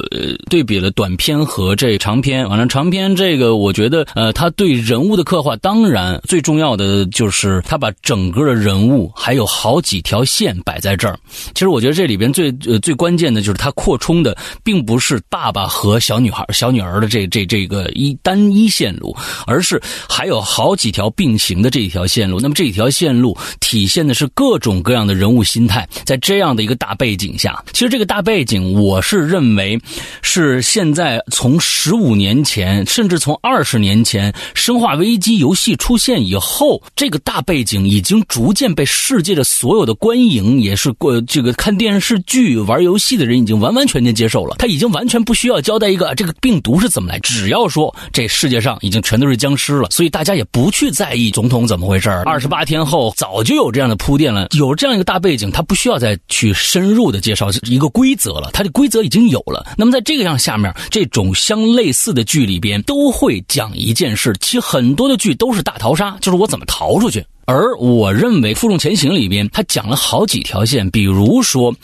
对比了短片和这长片。完了，长片这个，我觉得呃，他对人物的刻画，当然最重要的就是他把整个的人物还有好几条线摆在这儿。其实我觉得这里边最呃最关键的就是他扩充的，并不是爸爸和小女孩、小女儿的这这这个一单一线路，而是还有好几条并行的这一条线路。那么这一条线路体现的是各种各样的人物心态，在这样的一个大背景下，其实这个大背背景，我是认为是现在从十五年前，甚至从二十年前，《生化危机》游戏出现以后，这个大背景已经逐渐被世界的所有的观影，也是过这个看电视剧、玩游戏的人已经完完全全接受了。他已经完全不需要交代一个这个病毒是怎么来，只要说这世界上已经全都是僵尸了，所以大家也不去在意总统怎么回事二十八天后早就有这样的铺垫了，有这样一个大背景，他不需要再去深入的介绍一个规则了，它的规则已经有了。那么在这个样下面，这种相类似的剧里边都会讲一件事，其实很多的剧都是大逃杀，就是我怎么逃出去。而我认为《负重前行》里边，它讲了好几条线，比如说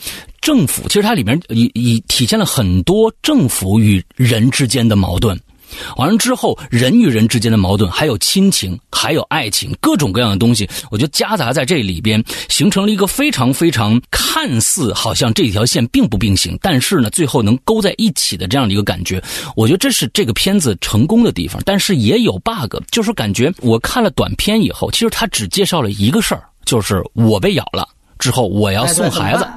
政府，其实它里面已已体现了很多政府与人之间的矛盾。完了之后，人与人之间的矛盾，还有亲情，还有爱情，各种各样的东西，我觉得夹杂在这里边，形成了一个非常非常看似好像这条线并不并行，但是呢，最后能勾在一起的这样的一个感觉。我觉得这是这个片子成功的地方，但是也有 bug，就是感觉我看了短片以后，其实他只介绍了一个事儿，就是我被咬了。之后我要送孩子，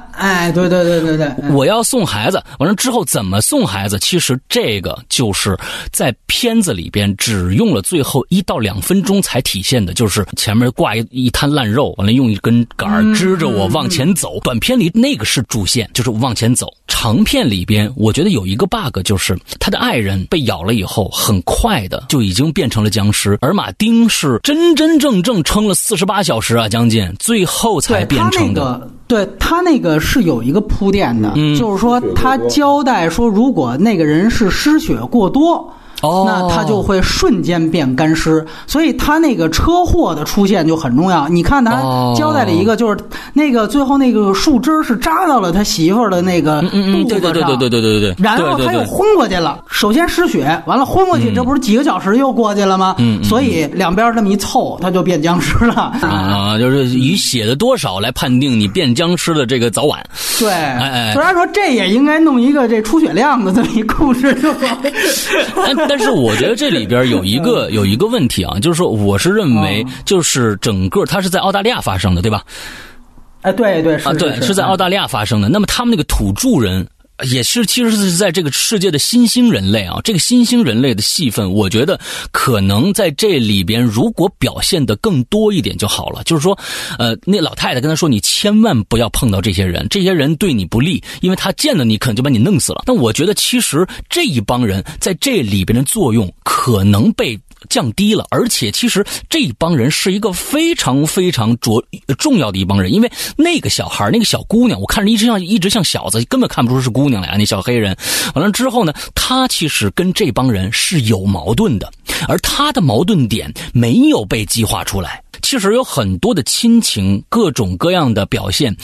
对对对对对，我要送孩子。完了之后怎么送孩子？其实这个就是在片子里边只用了最后一到两分钟才体现的，就是前面挂一一滩烂肉，完了用一根杆支着我往前走。短片里那个是主线，就是往前走。长片里边，我觉得有一个 bug，就是他的爱人被咬了以后，很快的就已经变成了僵尸，而马丁是真真正正撑了四十八小时啊，将近最后才变成。个对他那个是有一个铺垫的，嗯、就是说他交代说，如果那个人是失血过多。那他就会瞬间变干尸，所以他那个车祸的出现就很重要。你看他交代了一个，就是那个最后那个树枝是扎到了他媳妇儿的那个肚子上，对对对对对对对，然后他又昏过去了。首先失血，完了昏过去，这不是几个小时又过去了吗？所以两边这么一凑，他就变僵尸了。啊，就是以血的多少来判定你变僵尸的这个早晚。对，虽然说这也应该弄一个这出血量的这么一故事就好。但是我觉得这里边有一个 有一个问题啊，就是说我是认为，就是整个它是在澳大利亚发生的，对吧？哎，对对是啊，对，是在澳大利亚发生的。那么他们那个土著人。也是，其实是在这个世界的新兴人类啊，这个新兴人类的戏份，我觉得可能在这里边，如果表现的更多一点就好了。就是说，呃，那老太太跟他说：“你千万不要碰到这些人，这些人对你不利，因为他见到你可能就把你弄死了。”但我觉得，其实这一帮人在这里边的作用可能被降低了，而且其实这帮人是一个非常非常着重要的一帮人，因为那个小孩，那个小姑娘，我看着一直像一直像小子，根本看不出是姑。娘来啊，那小黑人，完了之后呢，他其实跟这帮人是有矛盾的，而他的矛盾点没有被激化出来。其实有很多的亲情，各种各样的表现，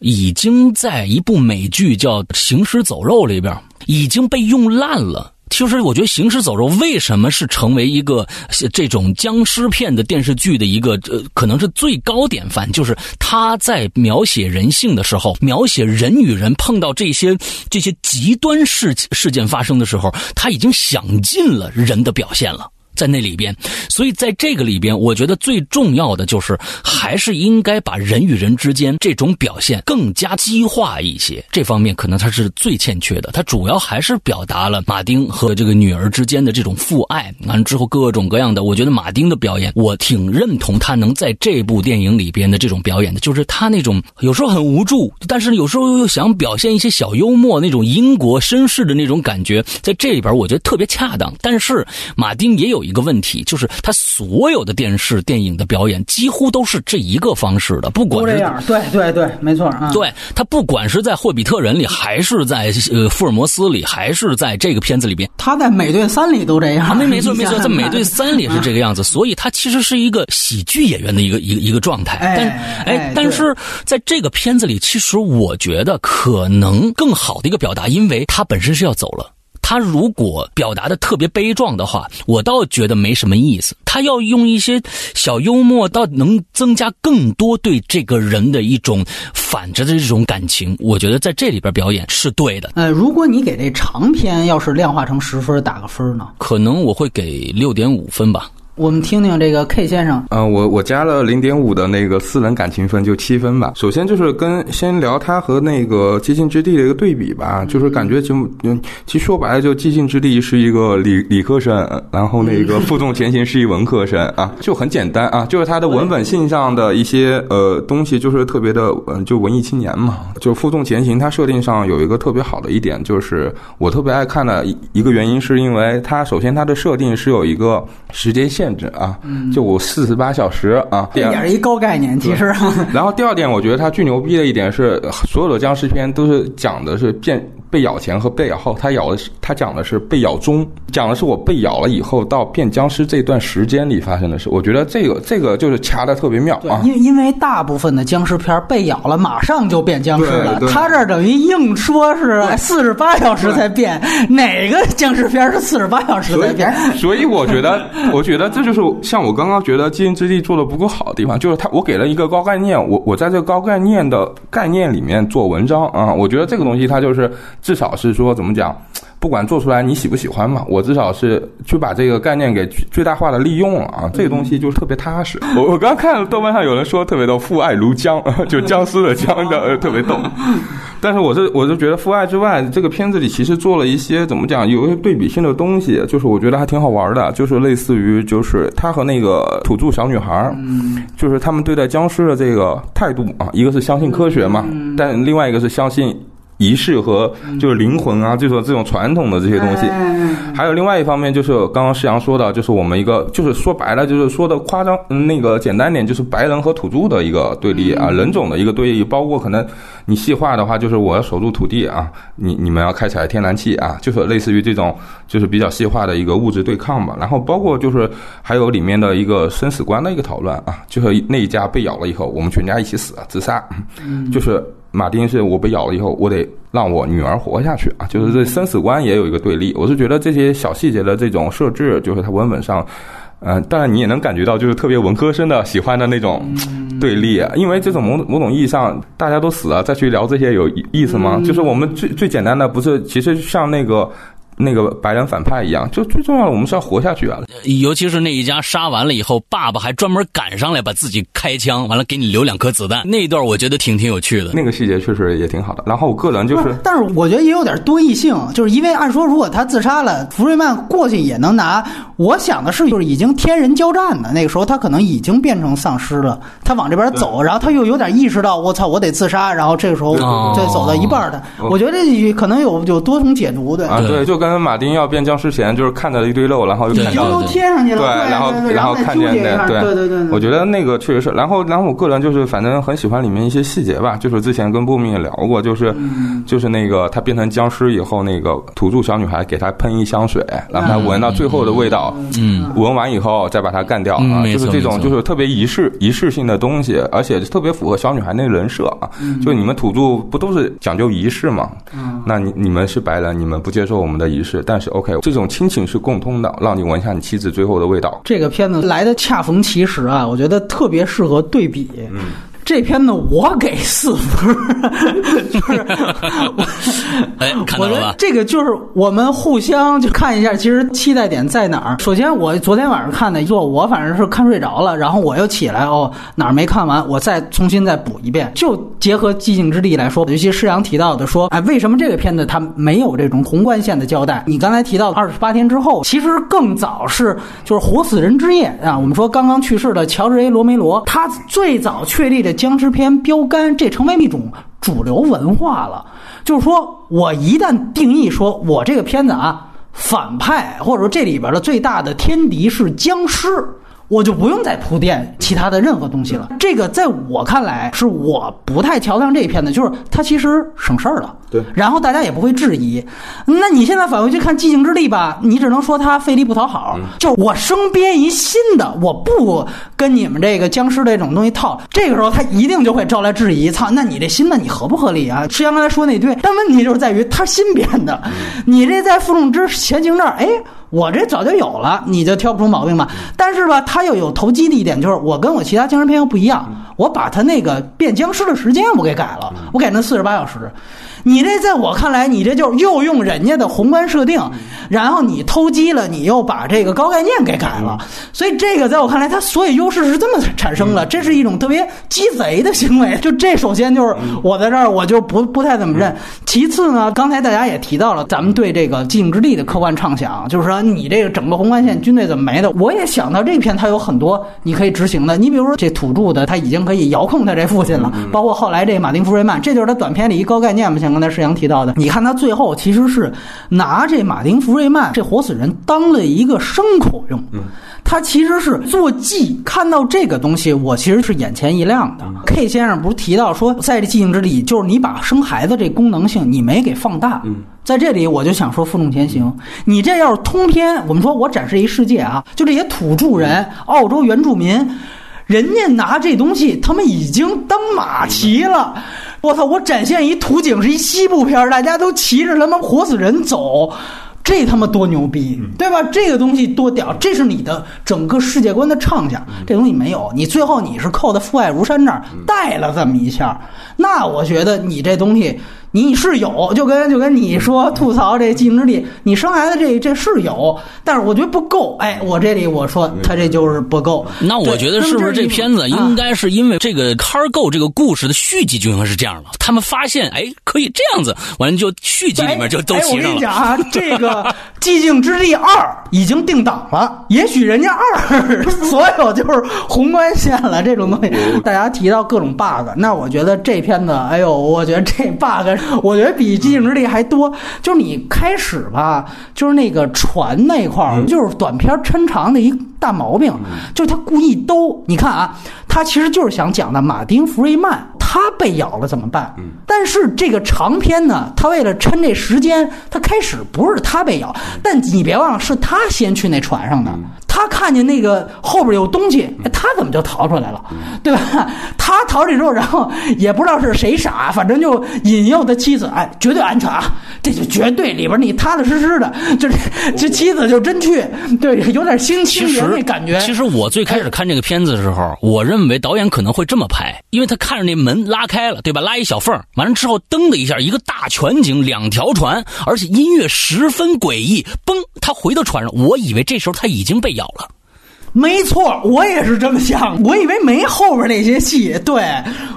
已经在一部美剧叫《行尸走肉》里边已经被用烂了。其实我觉得《行尸走肉》为什么是成为一个这种僵尸片的电视剧的一个呃，可能是最高典范，就是他在描写人性的时候，描写人与人碰到这些这些极端事事件发生的时候，他已经想尽了人的表现了。在那里边，所以在这个里边，我觉得最重要的就是，还是应该把人与人之间这种表现更加激化一些。这方面可能他是最欠缺的。他主要还是表达了马丁和这个女儿之间的这种父爱。完了之后，各种各样的，我觉得马丁的表演，我挺认同他能在这部电影里边的这种表演的，就是他那种有时候很无助，但是有时候又想表现一些小幽默，那种英国绅士的那种感觉，在这里边我觉得特别恰当。但是马丁也有。一个问题就是，他所有的电视电影的表演几乎都是这一个方式的，不管是这样，对对对，没错啊。对他不管是在《霍比特人》里，还是在呃福尔摩斯里，还是在这个片子里边，他在《美队三》里都这样。没没错 没错，在《美队三》里是这个样子，所以他其实是一个喜剧演员的一个一个一个状态。但哎，但是在这个片子里，其实我觉得可能更好的一个表达，因为他本身是要走了。他如果表达的特别悲壮的话，我倒觉得没什么意思。他要用一些小幽默，倒能增加更多对这个人的一种反着的这种感情。我觉得在这里边表演是对的。呃，如果你给这长篇要是量化成十分，打个分呢？可能我会给六点五分吧。我们听听这个 K 先生。嗯，我我加了零点五的那个私人感情分，就七分吧。首先就是跟先聊他和那个寂静之地的一个对比吧，就是感觉就嗯，其实说白了，就寂静之地是一个理理科生，然后那个负重前行是一文科生啊，就很简单啊，就是他的文本性上的一些呃东西，就是特别的嗯，就文艺青年嘛。就负重前行，它设定上有一个特别好的一点，就是我特别爱看的一一个原因，是因为它首先它的设定是有一个时间线。限制啊，就我四十八小时啊，这点是一高概念，其实。然后第二点，我觉得它最牛逼的一点是，所有的僵尸片都是讲的是变。被咬前和被咬后，他咬的是他讲的是被咬中，讲的是我被咬了以后到变僵尸这段时间里发生的事。我觉得这个这个就是掐的特别妙啊。因因为大部分的僵尸片被咬了马上就变僵尸了，他这等于硬说是四十八小时才变。哪个僵尸片是四十八小时才变？所以我觉得，我觉得这就是像我刚刚觉得《基因之地》做的不够好的地方，就是他我给了一个高概念，我我在这个高概念的概念里面做文章啊。我觉得这个东西它就是。至少是说怎么讲，不管做出来你喜不喜欢嘛，我至少是去把这个概念给最大化的利用了啊，这个东西就是特别踏实。我我刚看豆瓣上有人说特别逗，父爱如江，就僵尸的僵的特别逗。但是我是我是觉得父爱之外，这个片子里其实做了一些怎么讲，有一些对比性的东西，就是我觉得还挺好玩的，就是类似于就是他和那个土著小女孩，就是他们对待僵尸的这个态度啊，一个是相信科学嘛，但另外一个是相信。仪式和就是灵魂啊，这种这种传统的这些东西，还有另外一方面就是刚刚世阳说的，就是我们一个就是说白了，就是说的夸张那个简单点，就是白人和土著的一个对立啊，人种的一个对立，包括可能你细化的话，就是我要守住土地啊，你你们要开采天然气啊，就是类似于这种就是比较细化的一个物质对抗吧。然后包括就是还有里面的一个生死观的一个讨论啊，就是那一家被咬了以后，我们全家一起死自杀，就是。马丁是我被咬了以后，我得让我女儿活下去啊！就是这生死观也有一个对立。我是觉得这些小细节的这种设置，就是它文本上，嗯，当然你也能感觉到，就是特别文科生的喜欢的那种对立。因为这种某某种意义上，大家都死了，再去聊这些有意思吗？就是我们最最简单的，不是其实像那个。那个白人反派一样，就最重要的，我们是要活下去啊！尤其是那一家杀完了以后，爸爸还专门赶上来把自己开枪，完了给你留两颗子弹，那一段我觉得挺挺有趣的。那个细节确实也挺好的。然后我个人就是，但是我觉得也有点多异性，就是因为按说如果他自杀了，福瑞曼过去也能拿。我想的是，就是已经天人交战的那个时候，他可能已经变成丧尸了，他往这边走，然后他又有点意识到，我操，我得自杀，然后这个时候再走到一半的，我觉得这可能有有多重解读的啊。对，就跟马丁要变。僵尸前就是看到了一堆肉，然后又看到都贴上去了，对，然后然后看见那，对对对，我觉得那个确实是。然后然后我个人就是反正很喜欢里面一些细节吧，就是之前跟波米也聊过，就是就是那个他变成僵尸以后，那个土著小女孩给他喷一香水，让他闻到最后的味道，嗯，闻完以后再把他干掉啊，就是这种就是特别仪式仪式性的东西，而且特别符合小女孩那人设啊。就你们土著不都是讲究仪式吗？那你你们是白人，你们不接受我们的仪式，但是 OK，这种亲情是共通的，让你闻一下你妻子最后的味道。这个片子来的恰逢其时啊，我觉得特别适合对比。嗯。这片子我给四分，就是，哎，我觉得这个就是我们互相就看一下，其实期待点在哪儿。首先，我昨天晚上看的，做我反正是看睡着了，然后我又起来，哦，哪儿没看完，我再重新再补一遍。就结合《寂静之地》来说，尤其施阳提到的说，哎，为什么这个片子它没有这种宏观线的交代？你刚才提到二十八天之后，其实更早是就是《活死人之夜》啊，我们说刚刚去世的乔治 ·A· 罗梅罗，他最早确立的。僵尸片标杆，这成为一种主流文化了。就是说，我一旦定义说，我这个片子啊，反派或者说这里边的最大的天敌是僵尸。我就不用再铺垫其他的任何东西了。这个在我看来是我不太瞧得上这一片的，就是它其实省事儿了。对，然后大家也不会质疑。那你现在返回去看《寂静之地》吧，你只能说它费力不讨好。就我生编一新的，我不跟你们这个僵尸这种东西套。这个时候他一定就会招来质疑。操，那你这新的你合不合理啊？石阳刚才说那对，但问题就是在于他新编的，你这在附中之前行这儿，哎。我这早就有了，你就挑不出毛病嘛。但是吧，他又有投机的一点，就是我跟我其他僵尸片又不一样，我把他那个变僵尸的时间我给改了，我改成四十八小时。你这在我看来，你这就又用人家的宏观设定，然后你偷鸡了，你又把这个高概念给改了，所以这个在我看来，它所有优势是这么产生的，这是一种特别鸡贼的行为。就这，首先就是我在这儿我就不不太怎么认。其次呢，刚才大家也提到了，咱们对这个寂静之地的客观畅想，就是说你这个整个宏观线军队怎么没的？我也想到这篇它有很多你可以执行的。你比如说这土著的他已经可以遥控他这父亲了，包括后来这马丁弗瑞曼，这就是他短片里一高概念嘛，像。刚才世阳提到的，你看他最后其实是拿这马丁福瑞曼这活死人当了一个牲口用，他其实是做记。看到这个东西，我其实是眼前一亮的。K 先生不是提到说，在这寂静之地，就是你把生孩子这功能性你没给放大。在这里，我就想说负重前行。你这要是通篇，我们说我展示一世界啊，就这些土著人、澳洲原住民，人家拿这东西，他们已经当马骑了。我操！我展现一图景是一西部片大家都骑着他妈活死人走，这他妈多牛逼，对吧？这个东西多屌，这是你的整个世界观的畅想。这东西没有，你最后你是扣在父爱如山那儿带了这么一下，那我觉得你这东西。你是有，就跟就跟你说吐槽这寂静之地，你生孩子这这是有，但是我觉得不够。哎，我这里我说他这就是不够。那我觉得是不是这片子应该是因为这个《Cargo》这个故事的续集就应该是这样了？他们发现哎可以这样子，完了就续集里面就都齐上了。我跟你讲啊，这个《寂静之地二》已经定档了，也许人家二 所有就是宏观线了这种东西。大家提到各种 bug，那我觉得这片子，哎呦，我觉得这 bug。我觉得比寂静之地还多，就是你开始吧，就是那个船那块儿，就是短片抻长的一大毛病，就是他故意兜。你看啊，他其实就是想讲的马丁弗瑞曼他被咬了怎么办？但是这个长篇呢，他为了抻这时间，他开始不是他被咬，但你别忘了是他先去那船上的。他看见那个后边有东西，他怎么就逃出来了，对吧？他逃出来之后，然后也不知道是谁傻，反正就引诱他妻子，哎，绝对安全啊，这就绝对里边你踏踏实实的，就是这妻子就真去，对，有点新青年那感觉。其实我最开始看这个片子的时候，我认为导演可能会这么拍，因为他看着那门拉开了，对吧？拉一小缝，完了之后噔的一下，一个大全景，两条船，而且音乐十分诡异，嘣，他回到船上，我以为这时候他已经被咬。了，没错，我也是这么想。我以为没后边那些戏，对。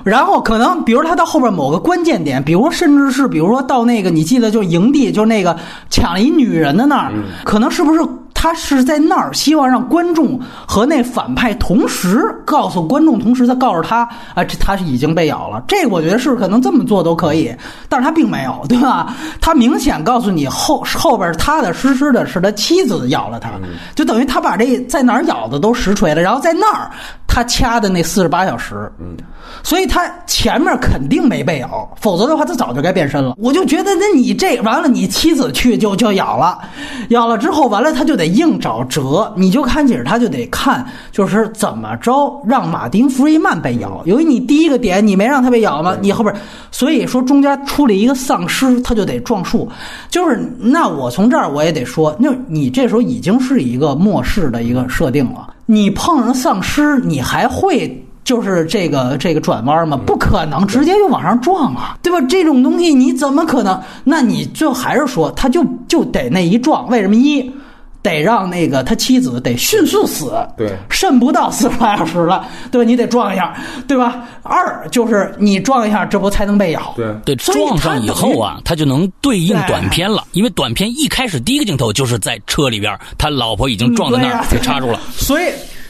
然后可能，比如他到后边某个关键点，比如甚至是，比如说到那个，你记得就营地，就是那个抢了一女人的那儿，可能是不是？他是在那儿，希望让观众和那反派同时告诉观众，同时他告诉他啊，这他是已经被咬了。这个我觉得是可能这么做都可以，但是他并没有，对吧？他明显告诉你后后边踏踏实实的是他妻子咬了他，就等于他把这在哪儿咬的都实锤了，然后在那儿。他掐的那四十八小时，嗯，所以他前面肯定没被咬，否则的话他早就该变身了。我就觉得，那你这完了，你妻子去就就咬了，咬了之后完了，他就得硬找辙，你就看紧他就得看，就是怎么着让马丁·弗瑞曼被咬。由于你第一个点你没让他被咬嘛，你后边，所以说中间出了一个丧尸，他就得撞树。就是那我从这儿我也得说，那你这时候已经是一个末世的一个设定了。你碰上丧尸，你还会就是这个这个转弯吗？不可能，直接就往上撞啊，对吧？这种东西你怎么可能？那你就还是说，他就就得那一撞？为什么一得让那个他妻子得迅速死？对，剩不到四十八小时了，对吧？你得撞一下，对吧？二就是你撞一下，这不才能被咬？对对，撞上以后啊，他就能对应短片了，因为短片一开始第一个镜头就是在车里边，他老婆已经撞在那儿给插住了，所以。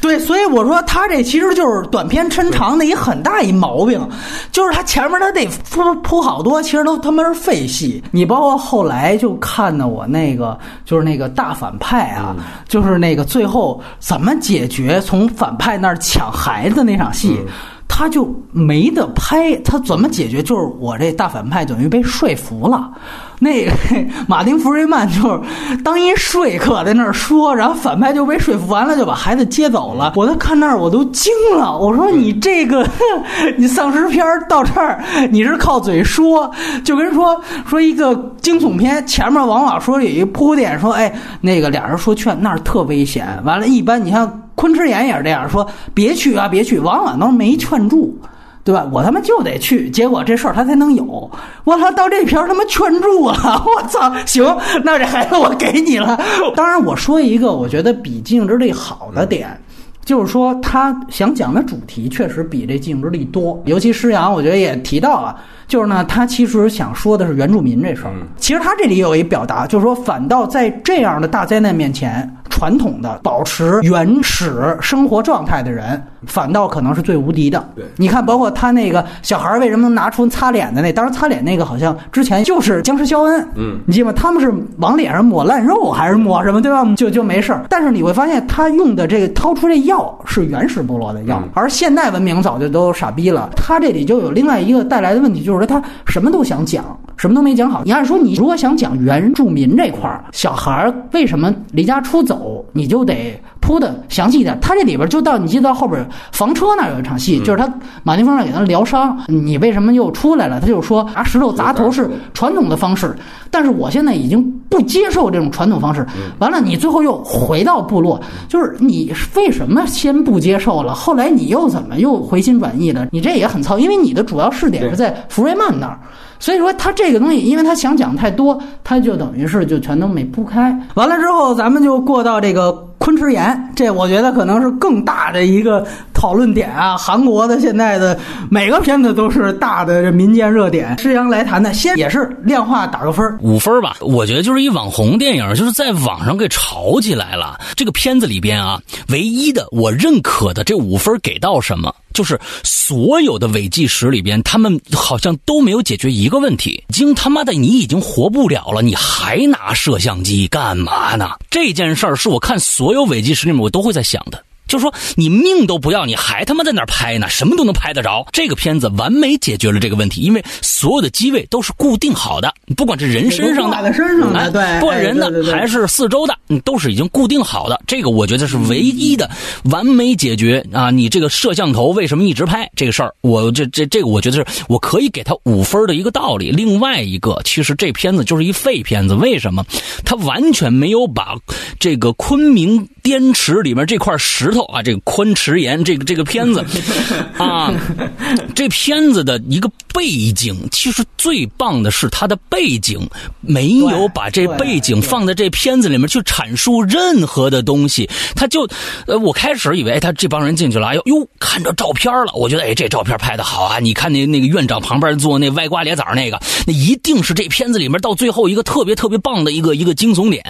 对，所以我说他这其实就是短篇抻长的一很大一毛病，就是他前面他得铺铺好多，其实都他妈是废戏。你包括后来就看的我那个，就是那个大反派啊，就是那个最后怎么解决从反派那儿抢孩子那场戏。他就没得拍，他怎么解决？就是我这大反派等于被说服了。那 马丁·弗瑞曼就是当一说客在那儿说，然后反派就被说服完了，就把孩子接走了。我在看那儿我都惊了，我说你这个 你丧尸片到这儿你是靠嘴说，就跟说说一个惊悚片前面往往说有一铺垫，说哎那个俩人说劝那儿特危险，完了，一般你像。昆池岩也是这样说，别去啊，别去，往往都没劝住，对吧？我他妈就得去，结果这事儿他才能有。我操，到这片儿他妈劝住了，我操，行，那这孩子我给你了。当然，我说一个我觉得比《静之力》好的点，就是说他想讲的主题确实比这《静之力》多，尤其施洋，我觉得也提到了。就是呢，他其实想说的是原住民这事儿。其实他这里有一表达，就是说，反倒在这样的大灾难面前，传统的保持原始生活状态的人，反倒可能是最无敌的。对，你看，包括他那个小孩为什么能拿出擦脸的那？当然，擦脸那个好像之前就是僵尸肖恩。嗯，你记得吗？他们是往脸上抹烂肉还是抹什么，对吧？就就没事儿。但是你会发现，他用的这个掏出这药是原始部落的药，而现代文明早就都傻逼了。他这里就有另外一个带来的问题，就是。说他什么都想讲，什么都没讲好。你按说，你如果想讲原住民这块儿，小孩为什么离家出走，你就得铺的详细一点。他这里边就到你记得到后边房车那儿有一场戏，就是他马丁峰给他疗伤，你为什么又出来了？他就说拿石头砸头是传统的方式，但是我现在已经不接受这种传统方式。完了，你最后又回到部落，就是你为什么先不接受了？后来你又怎么又回心转意了？你这也很糙，因为你的主要试点是在福瑞曼那儿，所以说他这个东西，因为他想讲太多，他就等于是就全都没铺开。完了之后，咱们就过到这个昆池岩，这我觉得可能是更大的一个讨论点啊。韩国的现在的每个片子都是大的民间热点。施阳来谈谈，先也是量化打个分五分吧。我觉得就是一网红电影，就是在网上给炒起来了。这个片子里边啊，唯一的我认可的这五分给到什么？就是所有的伪纪实里边，他们好像都没有解决一个问题。已经他妈的你已经活不了了，你还拿摄像机干嘛呢？这件事儿是我看所有有违纪实里面我都会在想的。就是说，你命都不要，你还他妈在那儿拍呢？什么都能拍得着。这个片子完美解决了这个问题，因为所有的机位都是固定好的，不管是人身上的，身上的，对，不管人的还是四周的，都是已经固定好的。这个我觉得是唯一的完美解决啊！你这个摄像头为什么一直拍这个事儿？我这这这个我觉得是我可以给他五分的一个道理。另外一个，其实这片子就是一废片子，为什么？他完全没有把这个昆明滇池里面这块石头。啊，这个昆池岩，这个这个片子，啊，这片子的一个背景，其实最棒的是它的背景，没有把这背景放在这片子里面去阐述任何的东西。他就，呃，我开始以为他这帮人进去了，哎呦呦，看着照片了，我觉得哎，这照片拍的好啊！你看那那个院长旁边坐那歪瓜裂枣那个，那一定是这片子里面到最后一个特别特别棒的一个一个惊悚点。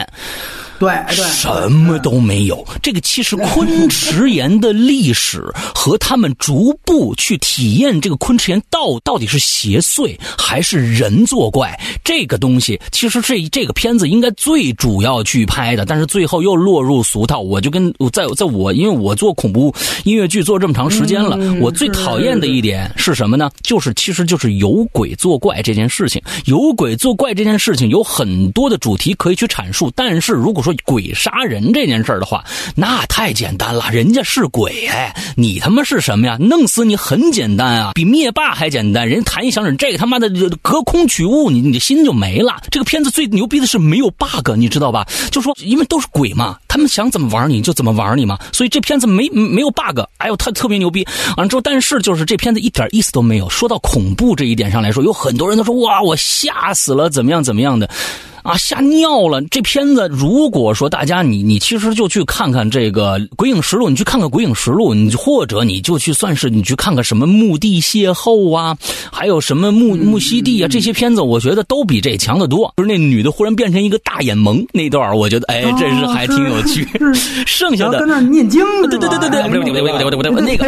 对对，什么都没有。这个其实昆池岩的历史和他们逐步去体验这个昆池岩到到底是邪祟还是人作怪，这个东西其实这这个片子应该最主要去拍的，但是最后又落入俗套。我就跟在在我因为我做恐怖音乐剧做这么长时间了，我最讨厌的一点是什么呢？就是其实就是有鬼作怪这件事情，有鬼作怪这件事情有很多的主题可以去阐述，但是如果说鬼杀人这件事儿的话，那太简单了，人家是鬼哎，你他妈是什么呀？弄死你很简单啊，比灭霸还简单。人弹一响指，这个他妈的隔空取物，你你的心就没了。这个片子最牛逼的是没有 bug，你知道吧？就说因为都是鬼嘛，他们想怎么玩你就怎么玩你嘛，所以这片子没没有 bug。哎呦，他特别牛逼。完了之后，但是就是这片子一点意思都没有。说到恐怖这一点上来说，有很多人都说哇，我吓死了，怎么样怎么样的。啊，吓尿了！这片子如果说大家你你其实就去看看这个《鬼影实录》，你去看看《鬼影实录》，你或者你就去算是你去看看什么《墓地邂逅》啊，还有什么《墓墓西地》啊，这些片子我觉得都比这强得多。就是那女的忽然变成一个大眼萌那段，我觉得哎，这是还挺有趣。剩下的念经，对对对对对，不对不对不对不对不对不对，那个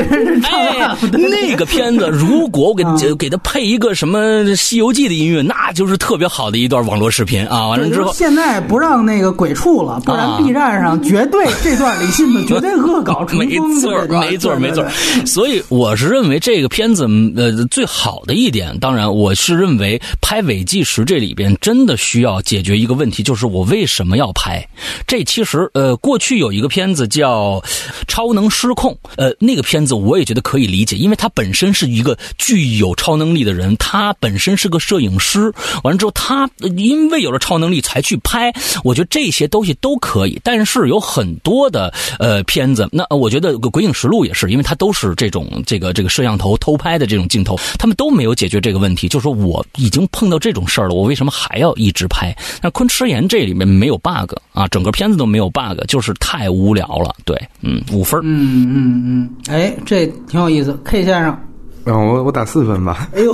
哎，那个片子如果我给给他配一个什么《西游记》的音乐，那就是特别好的一段网络视频啊。完了之后，现在不让那个鬼畜了，不然 B 站上 绝对这段李信子绝对恶搞 成没错，没错，没错。所以我是认为这个片子呃最好的一点，当然我是认为拍伪纪实这里边真的需要解决一个问题，就是我为什么要拍？这其实呃过去有一个片子叫《超能失控》，呃那个片子我也觉得可以理解，因为它本身是一个具有超能力的人，他本身是个摄影师，完了之后他因为有了超能力才去拍，我觉得这些东西都可以。但是有很多的呃片子，那我觉得《鬼影实录》也是，因为它都是这种这个这个摄像头偷拍的这种镜头，他们都没有解决这个问题。就说我已经碰到这种事儿了，我为什么还要一直拍？那《昆池岩》这里面没有 bug 啊，整个片子都没有 bug，就是太无聊了。对，嗯，五分。嗯嗯嗯，哎，这挺有意思。K 先生。嗯，我我打四分吧。哎呦，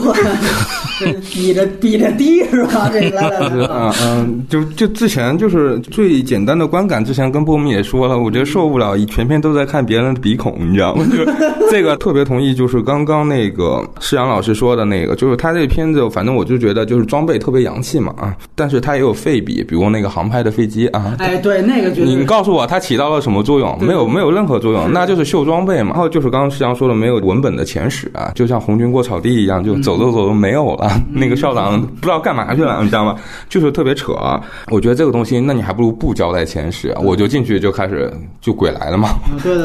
比着比着低是吧？这来来来，嗯嗯，就就之前就是最简单的观感，之前跟波米也说了，我觉得受不了，全片都在看别人的鼻孔，你知道吗？就这个特别同意，就是刚刚那个施阳老师说的那个，就是他这片子，反正我就觉得就是装备特别洋气嘛啊，但是他也有废笔，比如那个航拍的飞机啊。哎，对，那个你你告诉我它起到了什么作用？没有没有任何作用，那就是秀装备嘛。然后就是刚刚施阳说的，没有文本的前史啊，就。就像红军过草地一样，就走着走着没有了。那个校长不知道干嘛去了，你知道吗？就是特别扯。我觉得这个东西，那你还不如不交代前史，我就进去就开始就鬼来了嘛，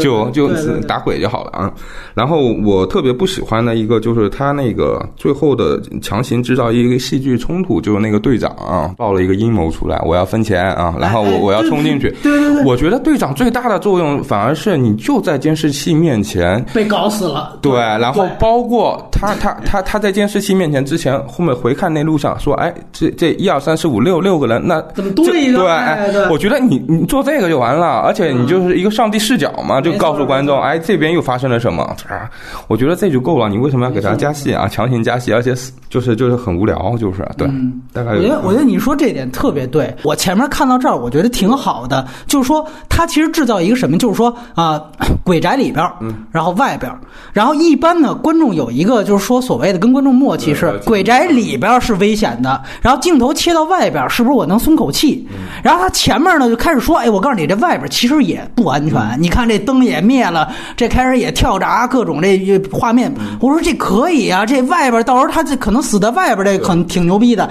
就就打鬼就好了啊。然后我特别不喜欢的一个就是他那个最后的强行制造一个戏剧冲突，就是那个队长啊报了一个阴谋出来，我要分钱啊，然后我我要冲进去。对对对，我觉得队长最大的作用反而是你就在监视器面前被搞死了。对，然后包。过他他他他在监视器面前之前，后面回看那路上说，哎，这这一二三四五六六个人，那怎么对对？对，我觉得你你做这个就完了，而且你就是一个上帝视角嘛，就告诉观众，哎，这边又发生了什么啊？我觉得这就够了，你为什么要给他加戏啊？强行加戏，而且就是就是很无聊，就是对。大概我觉得我觉得你说这点特别对。我前面看到这儿，我觉得挺好的，就是说他其实制造一个什么，就是说啊，鬼宅里边，然后外边，然后一般呢，观众。有一个就是说，所谓的跟观众默契是，鬼宅里边是危险的，然后镜头切到外边，是不是我能松口气？然后他前面呢就开始说，哎，我告诉你，这外边其实也不安全。你看这灯也灭了，这开始也跳闸，各种这画面。我说这可以啊，这外边到时候他这可能死在外边，这可能挺牛逼的。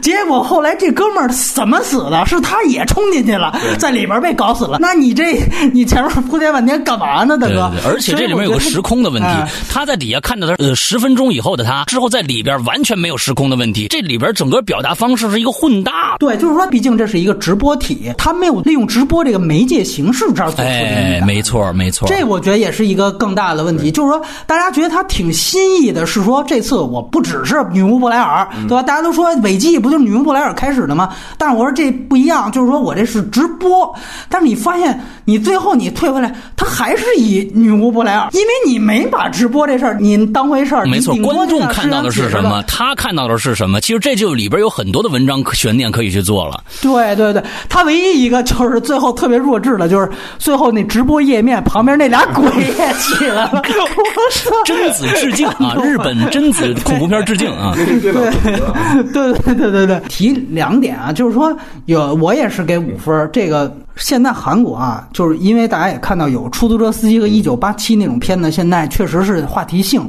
结果后来这哥们儿怎么死的？是他也冲进去了，在里边被搞死了。那你这你前面铺垫半天干嘛呢，大哥？而且这里面有个时空的问题，他在底下看到。呃，十分钟以后的他之后在里边完全没有时空的问题，这里边整个表达方式是一个混搭。对，就是说，毕竟这是一个直播体，他没有利用直播这个媒介形式这儿做出哎，没错，没错。这我觉得也是一个更大的问题，就是说，大家觉得他挺新意的，是说这次我不只是女巫布莱尔，对吧？大家都说伪纪不就是女巫布莱尔开始的吗？但是我说这不一样，就是说我这是直播，但是你发现你最后你退回来，他还是以女巫布莱尔，因为你没把直播这事儿你。当回事儿，没错，观众看到的是什么，他看到的是什么？其实这就里边有很多的文章悬念可以去做了。对对对，他唯一一个就是最后特别弱智的，就是最后那直播页面旁边那俩鬼也起来了！贞子致敬啊，日本贞子恐怖片致敬啊。对了，对对对对对，提两点啊，就是说有我也是给五分儿。这个现在韩国啊，就是因为大家也看到有出租车司机和一九八七那种片子，现在确实是话题性。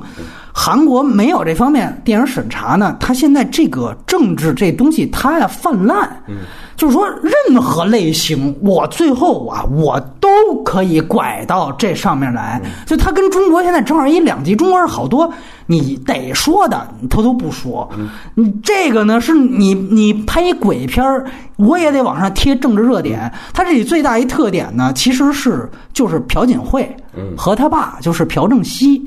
韩国没有这方面电影审查呢，它现在这个政治这东西它呀泛滥，嗯。就是说任何类型，我最后啊我都可以拐到这上面来，就它跟中国现在正好一两极，中国是好多你得说的，他都不说，你这个呢是你你拍一鬼片儿，我也得往上贴政治热点，他这里最大一特点呢，其实是就是朴槿惠和他爸就是朴正熙。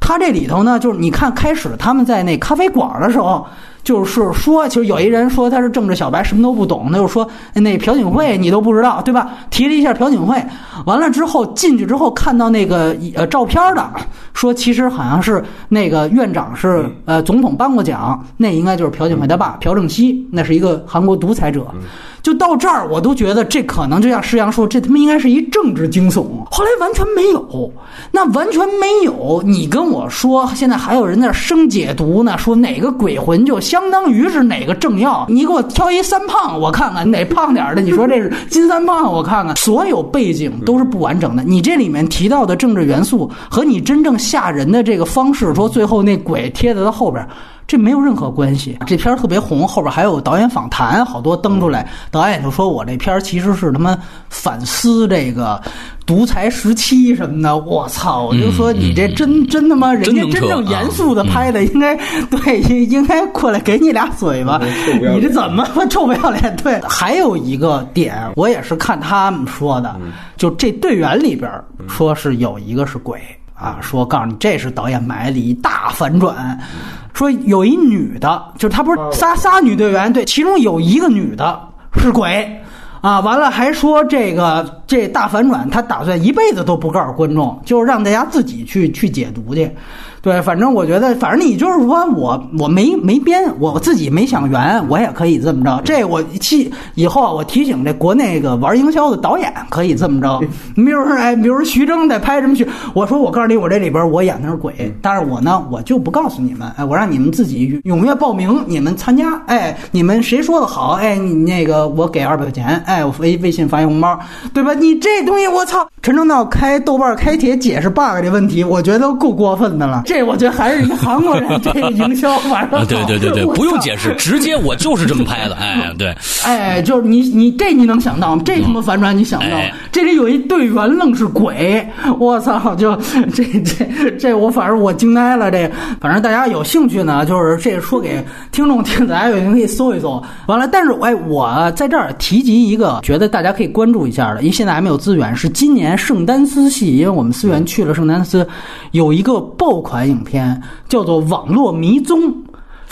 他这里头呢，就是你看开始他们在那咖啡馆的时候，就是说，其实有一人说他是政治小白，什么都不懂，那就说那朴槿惠你都不知道，对吧？提了一下朴槿惠，完了之后进去之后看到那个呃照片的，说其实好像是那个院长是呃总统颁过奖，那应该就是朴槿惠他爸朴正熙，那是一个韩国独裁者。就到这儿，我都觉得这可能就像施洋说，这他妈应该是一政治惊悚。后来完全没有，那完全没有。你跟我说，现在还有人在那生解读呢，说哪个鬼魂就相当于是哪个政要。你给我挑一三胖，我看看哪胖点儿的。你说这是金三胖，我看看。所有背景都是不完整的。你这里面提到的政治元素和你真正吓人的这个方式，说最后那鬼贴在他后边。这没有任何关系。这片儿特别红，后边还有导演访谈，好多登出来。导演就说我这片儿其实是他妈反思这个独裁时期什么的。我操！我就说你这真真他妈，人家真正严肃的拍的，应该对应该过来给你俩嘴巴。你这怎么 臭不要脸？对，还有一个点，我也是看他们说的，就这队员里边说是有一个是鬼。啊，说告诉你，这是导演埋了一大反转，说有一女的，就是他不是仨仨女队员，对，其中有一个女的是鬼，啊，完了还说这个这大反转，他打算一辈子都不告诉观众，就是让大家自己去去解读去。对，反正我觉得，反正你就是说我我没没编，我自己没想圆，我也可以这么着。这我提以后啊，我提醒这国内个玩营销的导演可以这么着。比如说，哎，比如徐峥在拍什么剧，我说我告诉你，我这里边我演的是鬼，但是我呢，我就不告诉你们，哎，我让你们自己踊跃报名，你们参加，哎，你们谁说的好，哎，你那个我给二百块钱，哎，我微微信发一红包，对吧？你这东西我操，陈正道开豆瓣开帖解释 bug 的问题，我觉得都够过分的了。这我觉得还是人家韩国人 这个营销反正对对对对，不用解释，直接我就是这么拍的。哎，对，哎，就是你你这你能想到吗？这他妈反转你想不到哎？这里有一队员愣是鬼，我操！就这这这我反正我惊呆了。这反正大家有兴趣呢，就是这说给听众听，大家有兴趣可以搜一搜。完了，但是哎，我在这儿提及一个，觉得大家可以关注一下的，因为现在还没有资源，是今年圣丹斯系，因为我们思源去了圣丹斯，有一个爆款影片叫做《网络迷踪》。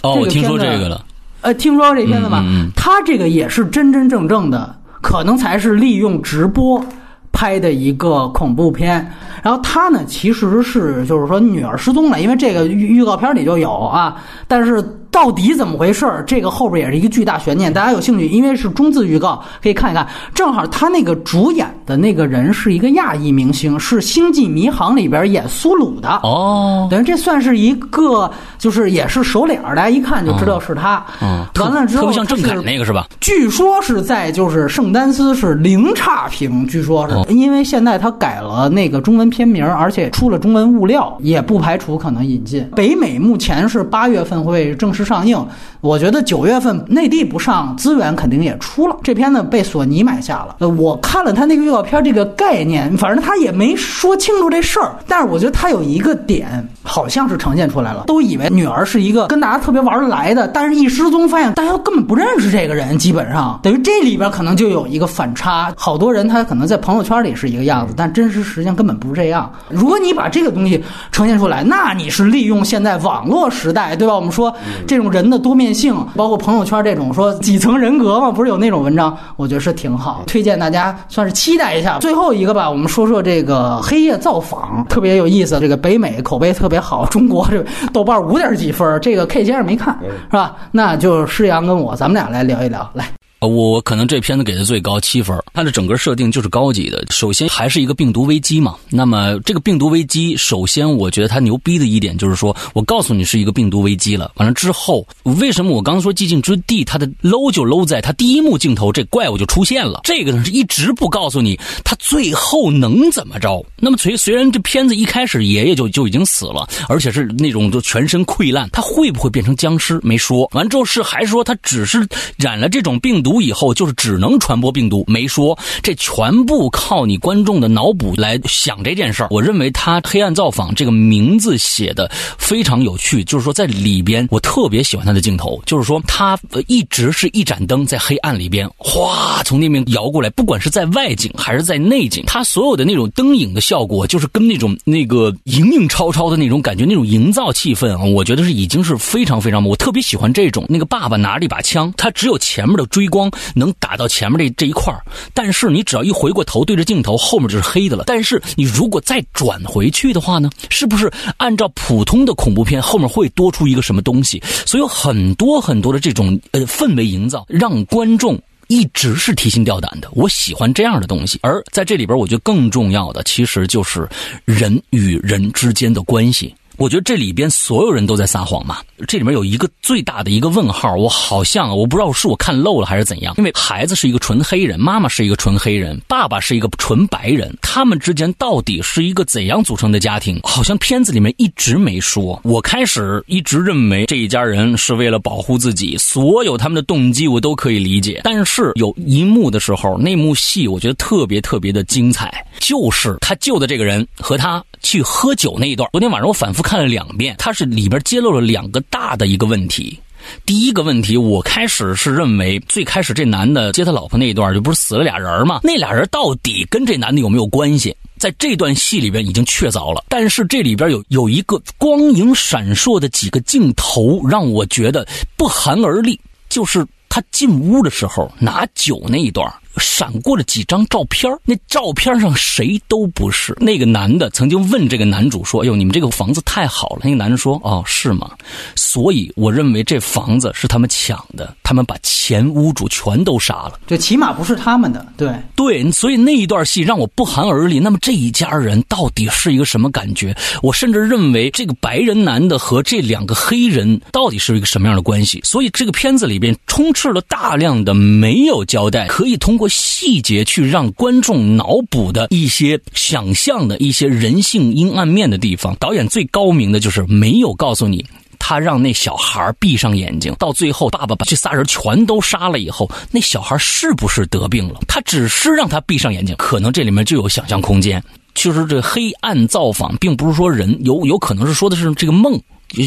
哦，这个我听说片子这个了。呃，听说这片子吧，他这个也是真真正正的，可能才是利用直播拍的一个恐怖片。然后他呢，其实是就是说女儿失踪了，因为这个预预告片里就有啊，但是。到底怎么回事儿？这个后边也是一个巨大悬念，大家有兴趣，因为是中字预告，可以看一看。正好他那个主演的那个人是一个亚裔明星，是《星际迷航》里边演苏鲁的。哦，等于这算是一个，就是也是熟脸儿，大家一看就知道是他。嗯，完了之后，特别像郑恺那个是吧？据说是在就是圣丹斯是零差评，据说是、哦因为现在他改了那个中文片名，而且出了中文物料，也不排除可能引进。北美目前是八月份会正式上映，我觉得九月份内地不上，资源肯定也出了。这片呢被索尼买下了。呃，我看了他那个预告片，这个概念，反正他也没说清楚这事儿，但是我觉得他有一个点好像是呈现出来了，都以为女儿是一个跟大家特别玩得来的，但是一失踪发现大家根本不认识这个人，基本上等于这里边可能就有一个反差，好多人他可能在朋友圈里是一个样子，但真实实际上根本不是这样。如果你把这个东西呈现出来，那你是利用现在网络时代，对吧？我们说这种人的多面性，包括朋友圈这种说几层人格嘛，不是有那种文章，我觉得是挺好，推荐大家算是期待一下。最后一个吧，我们说说这个黑夜造访，特别有意思，这个北美口碑特别好，中国这豆瓣五点几分，这个 K 先生没看是吧？那就施阳跟我，咱们俩来聊一聊，来。我可能这片子给的最高七分，它的整个设定就是高级的。首先还是一个病毒危机嘛，那么这个病毒危机，首先我觉得它牛逼的一点就是说，我告诉你是一个病毒危机了。完了之后，为什么我刚刚说寂静之地它的 low 就 low 在它第一幕镜头这怪物就出现了，这个呢是一直不告诉你它最后能怎么着。那么虽虽然这片子一开始爷爷就就已经死了，而且是那种就全身溃烂，他会不会变成僵尸没说。完之后是还说他只是染了这种病。毒毒以后就是只能传播病毒，没说这全部靠你观众的脑补来想这件事儿。我认为他《黑暗造访》这个名字写的非常有趣，就是说在里边我特别喜欢他的镜头，就是说他一直是一盏灯在黑暗里边，哗从那边摇过来，不管是在外景还是在内景，他所有的那种灯影的效果，就是跟那种那个影影绰绰的那种感觉，那种营造气氛啊，我觉得是已经是非常非常，我特别喜欢这种。那个爸爸拿着一把枪，他只有前面的追。光光能打到前面这这一块但是你只要一回过头对着镜头，后面就是黑的了。但是你如果再转回去的话呢，是不是按照普通的恐怖片后面会多出一个什么东西？所以有很多很多的这种呃氛围营造，让观众一直是提心吊胆的。我喜欢这样的东西。而在这里边，我觉得更重要的其实就是人与人之间的关系。我觉得这里边所有人都在撒谎嘛。这里面有一个最大的一个问号，我好像我不知道是我看漏了还是怎样。因为孩子是一个纯黑人，妈妈是一个纯黑人，爸爸是一个纯白人，他们之间到底是一个怎样组成的家庭？好像片子里面一直没说。我开始一直认为这一家人是为了保护自己，所有他们的动机我都可以理解。但是有一幕的时候，那幕戏我觉得特别特别的精彩，就是他救的这个人和他去喝酒那一段。昨天晚上我反复看了两遍，他是里边揭露了两个。大的一个问题，第一个问题，我开始是认为，最开始这男的接他老婆那一段，就不是死了俩人吗？那俩人到底跟这男的有没有关系？在这段戏里边已经确凿了。但是这里边有有一个光影闪烁的几个镜头，让我觉得不寒而栗，就是他进屋的时候拿酒那一段。闪过了几张照片那照片上谁都不是。那个男的曾经问这个男主说：“哎呦，你们这个房子太好了。”那个男人说：“哦，是吗？”所以我认为这房子是他们抢的，他们把前屋主全都杀了。这起码不是他们的，对对。所以那一段戏让我不寒而栗。那么这一家人到底是一个什么感觉？我甚至认为这个白人男的和这两个黑人到底是一个什么样的关系？所以这个片子里边充斥了大量的没有交代，可以通过。细节去让观众脑补的一些想象的一些人性阴暗面的地方，导演最高明的就是没有告诉你，他让那小孩闭上眼睛，到最后爸爸把这仨人全都杀了以后，那小孩是不是得病了？他只是让他闭上眼睛，可能这里面就有想象空间。其实这黑暗造访，并不是说人有有可能是说的是这个梦。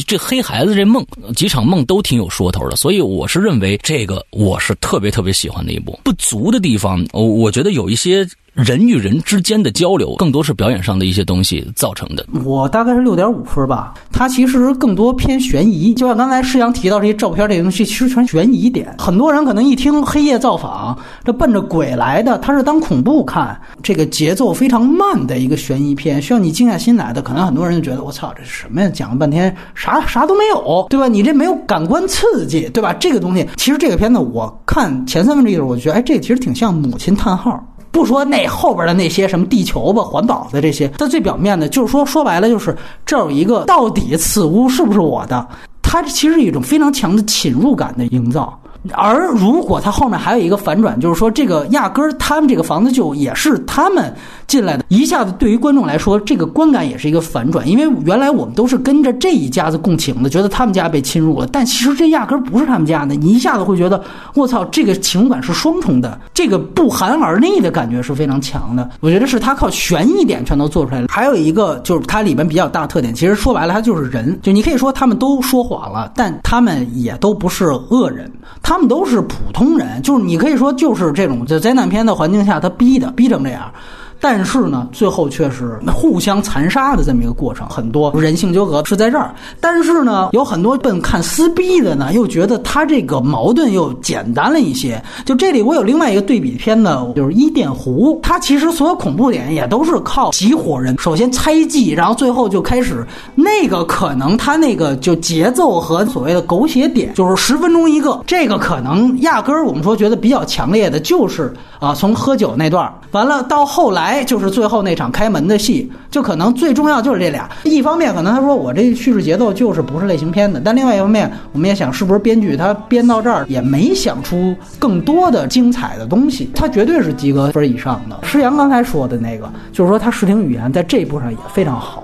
这黑孩子这梦，几场梦都挺有说头的，所以我是认为这个我是特别特别喜欢的一部。不足的地方，我我觉得有一些。人与人之间的交流，更多是表演上的一些东西造成的。我大概是六点五分吧，它其实更多偏悬疑。就像刚才施阳提到这些照片这些东西，其实全悬疑点。很多人可能一听《黑夜造访》，这奔着鬼来的，他是当恐怖看。这个节奏非常慢的一个悬疑片，需要你静下心来的。可能很多人就觉得我操，这是什么呀？讲了半天啥啥都没有，对吧？你这没有感官刺激，对吧？这个东西，其实这个片子我看前三分之一的时候，我觉得，哎，这其实挺像《母亲叹号》。不说那后边的那些什么地球吧、环保的这些，它最表面的就是说，说白了就是这有一个到底此屋是不是我的？它其实是一种非常强的侵入感的营造。而如果他后面还有一个反转，就是说这个压根儿他们这个房子就也是他们进来的，一下子对于观众来说，这个观感也是一个反转，因为原来我们都是跟着这一家子共情的，觉得他们家被侵入了，但其实这压根儿不是他们家的，你一下子会觉得我操，这个情感是双重的，这个不寒而栗的感觉是非常强的。我觉得是他靠悬疑点全都做出来了。还有一个就是它里边比较大特点，其实说白了，它就是人，就你可以说他们都说谎了，但他们也都不是恶人。他们都是普通人，就是你可以说就是这种在灾难片的环境下，他逼的逼成这样。但是呢，最后却是互相残杀的这么一个过程，很多人性纠葛是在这儿。但是呢，有很多奔看撕逼的呢，又觉得他这个矛盾又简单了一些。就这里，我有另外一个对比片呢，就是《伊甸湖》，它其实所有恐怖点也都是靠几伙人，首先猜忌，然后最后就开始那个可能他那个就节奏和所谓的狗血点，就是十分钟一个，这个可能压根儿我们说觉得比较强烈的就是啊，从喝酒那段完了到后来就是最后那场开门的戏，就可能最重要就是这俩。一方面可能他说我这叙事节奏就是不是类型片的，但另外一方面我们也想是不是编剧他编到这儿也没想出更多的精彩的东西，他绝对是及格分以上的。施阳刚才说的那个，就是说他视听语言在这一步上也非常好。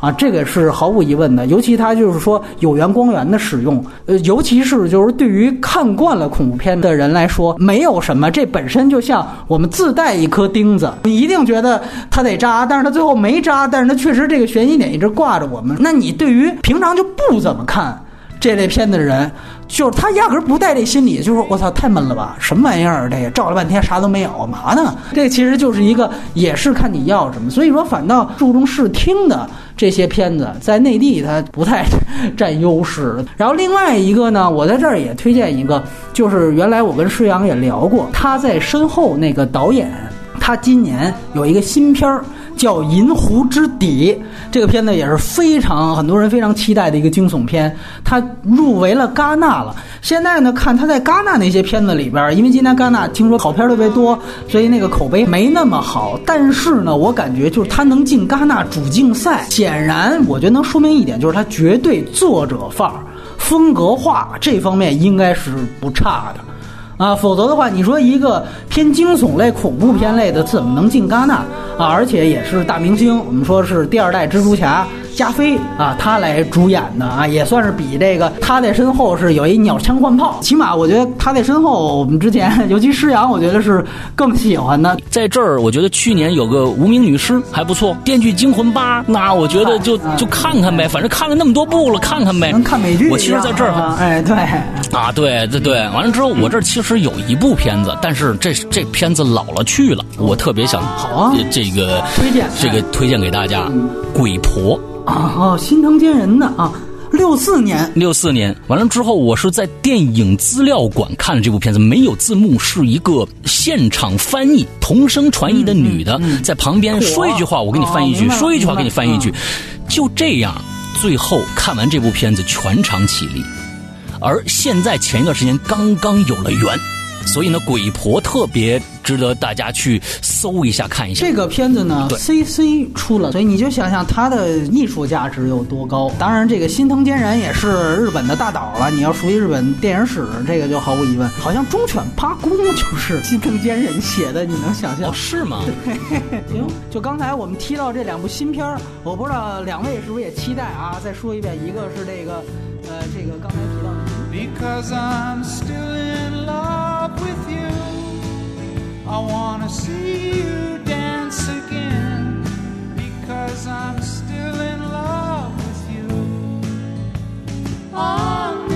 啊，这个是毫无疑问的，尤其它就是说有源光源的使用，呃，尤其是就是对于看惯了恐怖片的人来说，没有什么，这本身就像我们自带一颗钉子，你一定觉得它得扎，但是它最后没扎，但是它确实这个悬疑点一直挂着我们。那你对于平常就不怎么看这类片子的人，就是他压根儿不带这心理，就是我操，太闷了吧，什么玩意儿？这个照了半天啥都没有，嘛呢？这其实就是一个，也是看你要什么。所以说，反倒注重视听的。这些片子在内地它不太占优势，然后另外一个呢，我在这儿也推荐一个，就是原来我跟施阳也聊过，他在身后那个导演，他今年有一个新片儿。叫《银湖之底》，这个片子也是非常很多人非常期待的一个惊悚片，它入围了戛纳了。现在呢，看他在戛纳那些片子里边，因为今年戛纳听说好片特别多，所以那个口碑没那么好。但是呢，我感觉就是他能进戛纳主竞赛，显然我觉得能说明一点，就是他绝对作者范儿、风格化这方面应该是不差的。啊，否则的话，你说一个偏惊悚类、恐怖片类的，怎么能进戛纳啊？而且也是大明星，我们说是第二代蜘蛛侠。加菲啊，他来主演的啊，也算是比这个他在身后是有一鸟枪换炮，起码我觉得他在身后，我们之前尤其施洋，我觉得是更喜欢的。在这儿，我觉得去年有个无名女尸还不错，《电锯惊魂八》，那我觉得就就看看呗，反正看了那么多部了，看看呗。能看美剧。我其实在这儿，哎，对，啊，对对对，完了之后，我这其实有一部片子，但是这这片子老了去了，我特别想好啊，这个推荐这个推荐给大家，《鬼婆》。啊哦，心疼奸人的啊，六四年，六四年完了之后，我是在电影资料馆看了这部片子，没有字幕，是一个现场翻译，同声传译的女的在旁边说一句话，我给你翻译一句，说一句话给你翻译一句，就这样，最后看完这部片子全场起立，而现在前一段时间刚刚有了缘。所以呢，鬼婆特别值得大家去搜一下看一下。这个片子呢，C C 出了，所以你就想想它的艺术价值有多高。当然，这个心疼奸人也是日本的大导了。你要熟悉日本电影史，这个就毫无疑问。好像忠犬八公就是心疼奸人写的，你能想象？是吗？行，就刚才我们提到这两部新片儿，我不知道两位是不是也期待啊？再说一遍，一个是这个，呃，这个刚才提到的。Because I'm still in love with you. I wanna see you dance again because I'm still in love with you. On